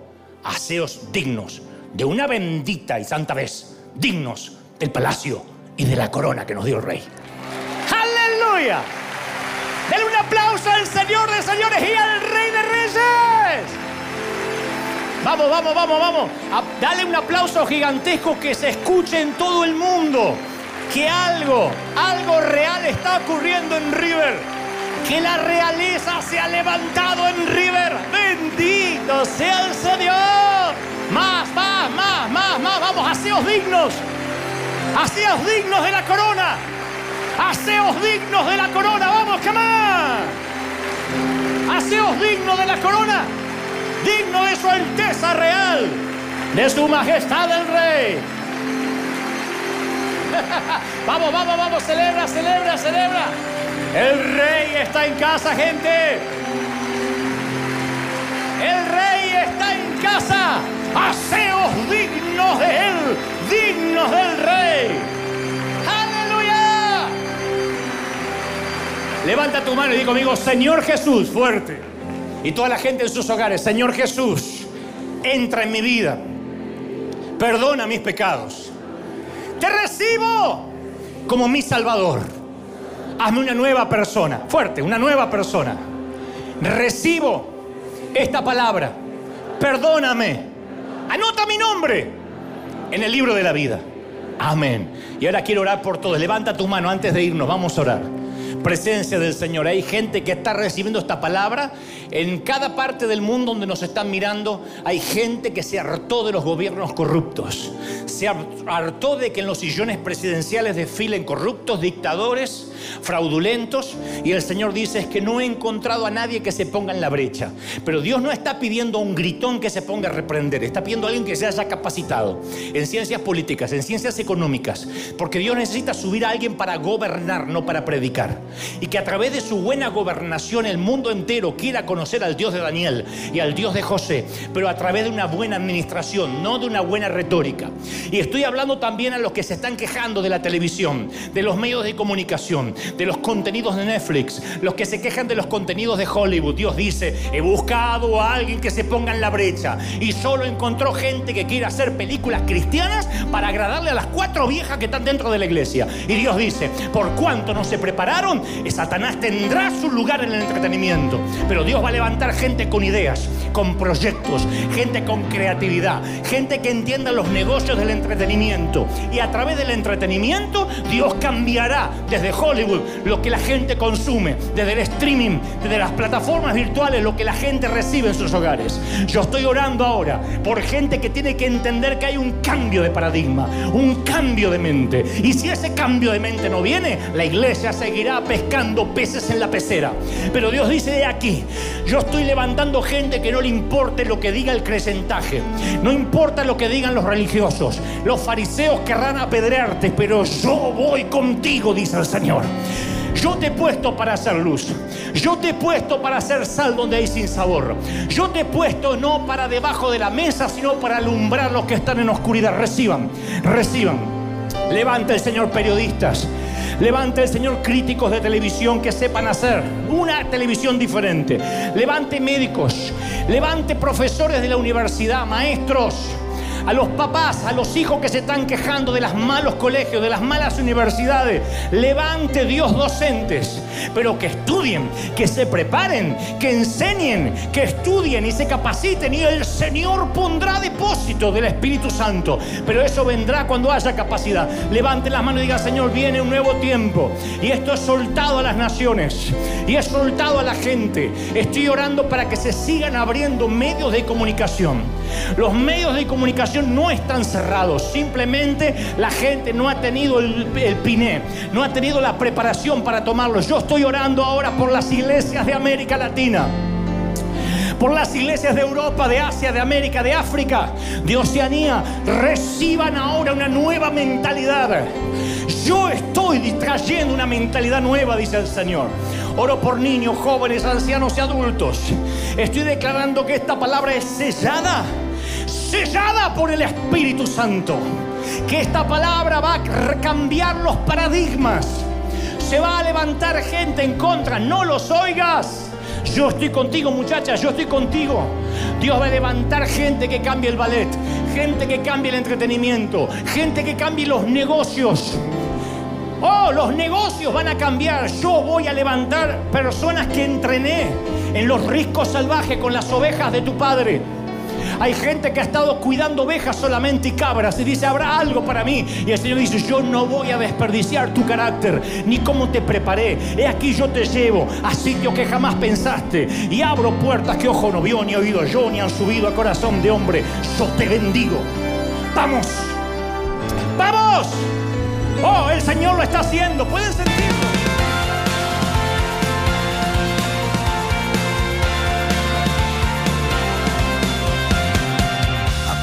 haceos dignos de una bendita y santa vez, dignos del palacio y de la corona que nos dio el rey. ¡Aleluya! Denle un aplauso al Señor de señores y al Rey de Reyes. Vamos, vamos, vamos, vamos. dale un aplauso gigantesco que se escuche en todo el mundo. Que algo, algo real está ocurriendo en River. Que la realeza se ha levantado en River. Bendito sea el Señor. Más, más, más, más, más. Vamos, haceos dignos. Haceos dignos de la corona. Haceos dignos de la corona. Vamos, más. Haceos dignos de la corona digno de su Alteza Real, de su Majestad el Rey. vamos, vamos, vamos, celebra, celebra, celebra. El Rey está en casa, gente. El Rey está en casa. Haceos dignos de Él, dignos del Rey. Levanta tu mano y di conmigo, Señor Jesús, fuerte y toda la gente en sus hogares, Señor Jesús, entra en mi vida, perdona mis pecados, te recibo como mi Salvador, hazme una nueva persona, fuerte, una nueva persona, recibo esta palabra, perdóname, anota mi nombre en el libro de la vida. Amén. Y ahora quiero orar por todos. Levanta tu mano antes de irnos. Vamos a orar presencia del Señor. Hay gente que está recibiendo esta palabra. En cada parte del mundo donde nos están mirando, hay gente que se hartó de los gobiernos corruptos. Se hartó de que en los sillones presidenciales desfilen corruptos, dictadores, fraudulentos. Y el Señor dice es que no he encontrado a nadie que se ponga en la brecha. Pero Dios no está pidiendo a un gritón que se ponga a reprender. Está pidiendo a alguien que se haya capacitado en ciencias políticas, en ciencias económicas. Porque Dios necesita subir a alguien para gobernar, no para predicar y que a través de su buena gobernación el mundo entero quiera conocer al Dios de Daniel y al Dios de José, pero a través de una buena administración, no de una buena retórica. Y estoy hablando también a los que se están quejando de la televisión, de los medios de comunicación, de los contenidos de Netflix, los que se quejan de los contenidos de Hollywood. Dios dice, he buscado a alguien que se ponga en la brecha y solo encontró gente que quiere hacer películas cristianas para agradarle a las cuatro viejas que están dentro de la iglesia. Y Dios dice, por cuánto no se prepararon, Satanás tendrá su lugar en el entretenimiento. Pero Dios va a levantar gente con ideas, con proyectos, gente con creatividad, gente que entienda los negocios del entretenimiento. Y a través del entretenimiento, Dios cambiará desde Hollywood lo que la gente consume, desde el streaming, desde las plataformas virtuales, lo que la gente recibe en sus hogares. Yo estoy orando ahora por gente que tiene que entender que hay un cambio de paradigma, un cambio de mente. Y si ese cambio de mente no viene, la iglesia seguirá pescando peces en la pecera. Pero Dios dice de aquí, yo estoy levantando gente que no le importe lo que diga el crecentaje, no importa lo que digan los religiosos, los fariseos querrán apedrearte, pero yo voy contigo, dice el Señor. Yo te he puesto para hacer luz. Yo te he puesto para hacer sal donde hay sin sabor. Yo te he puesto no para debajo de la mesa, sino para alumbrar los que están en oscuridad. Reciban, reciban. Levanta el Señor periodistas. Levante el Señor críticos de televisión que sepan hacer una televisión diferente. Levante médicos. Levante profesores de la universidad, maestros a los papás, a los hijos que se están quejando de los malos colegios, de las malas universidades. Levante Dios docentes, pero que estudien, que se preparen, que enseñen, que estudien y se capaciten y el Señor pondrá depósito del Espíritu Santo. Pero eso vendrá cuando haya capacidad. Levante las manos y diga, Señor, viene un nuevo tiempo y esto es soltado a las naciones y es soltado a la gente. Estoy orando para que se sigan abriendo medios de comunicación. Los medios de comunicación no están cerrados, simplemente la gente no ha tenido el, el piné, no ha tenido la preparación para tomarlo. Yo estoy orando ahora por las iglesias de América Latina por las iglesias de Europa, de Asia, de América, de África, de Oceanía, reciban ahora una nueva mentalidad. Yo estoy trayendo una mentalidad nueva, dice el Señor. Oro por niños, jóvenes, ancianos y adultos. Estoy declarando que esta palabra es sellada, sellada por el Espíritu Santo. Que esta palabra va a cambiar los paradigmas. Se va a levantar gente en contra. No los oigas. Yo estoy contigo, muchachas, yo estoy contigo. Dios va a levantar gente que cambie el ballet, gente que cambie el entretenimiento, gente que cambie los negocios. Oh, los negocios van a cambiar. Yo voy a levantar personas que entrené en los riscos salvajes con las ovejas de tu padre. Hay gente que ha estado cuidando ovejas solamente y cabras y dice, habrá algo para mí. Y el Señor dice, yo no voy a desperdiciar tu carácter ni cómo te preparé. He aquí yo te llevo a sitio que jamás pensaste y abro puertas que ojo no vio ni oído yo ni han subido a corazón de hombre. Yo te bendigo. Vamos. Vamos. Oh, el Señor lo está haciendo. ¿Pueden sentirlo?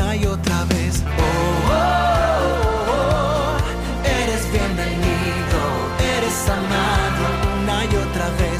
una y otra vez. Oh, oh, oh, eres bienvenido, eres amado una y otra vez.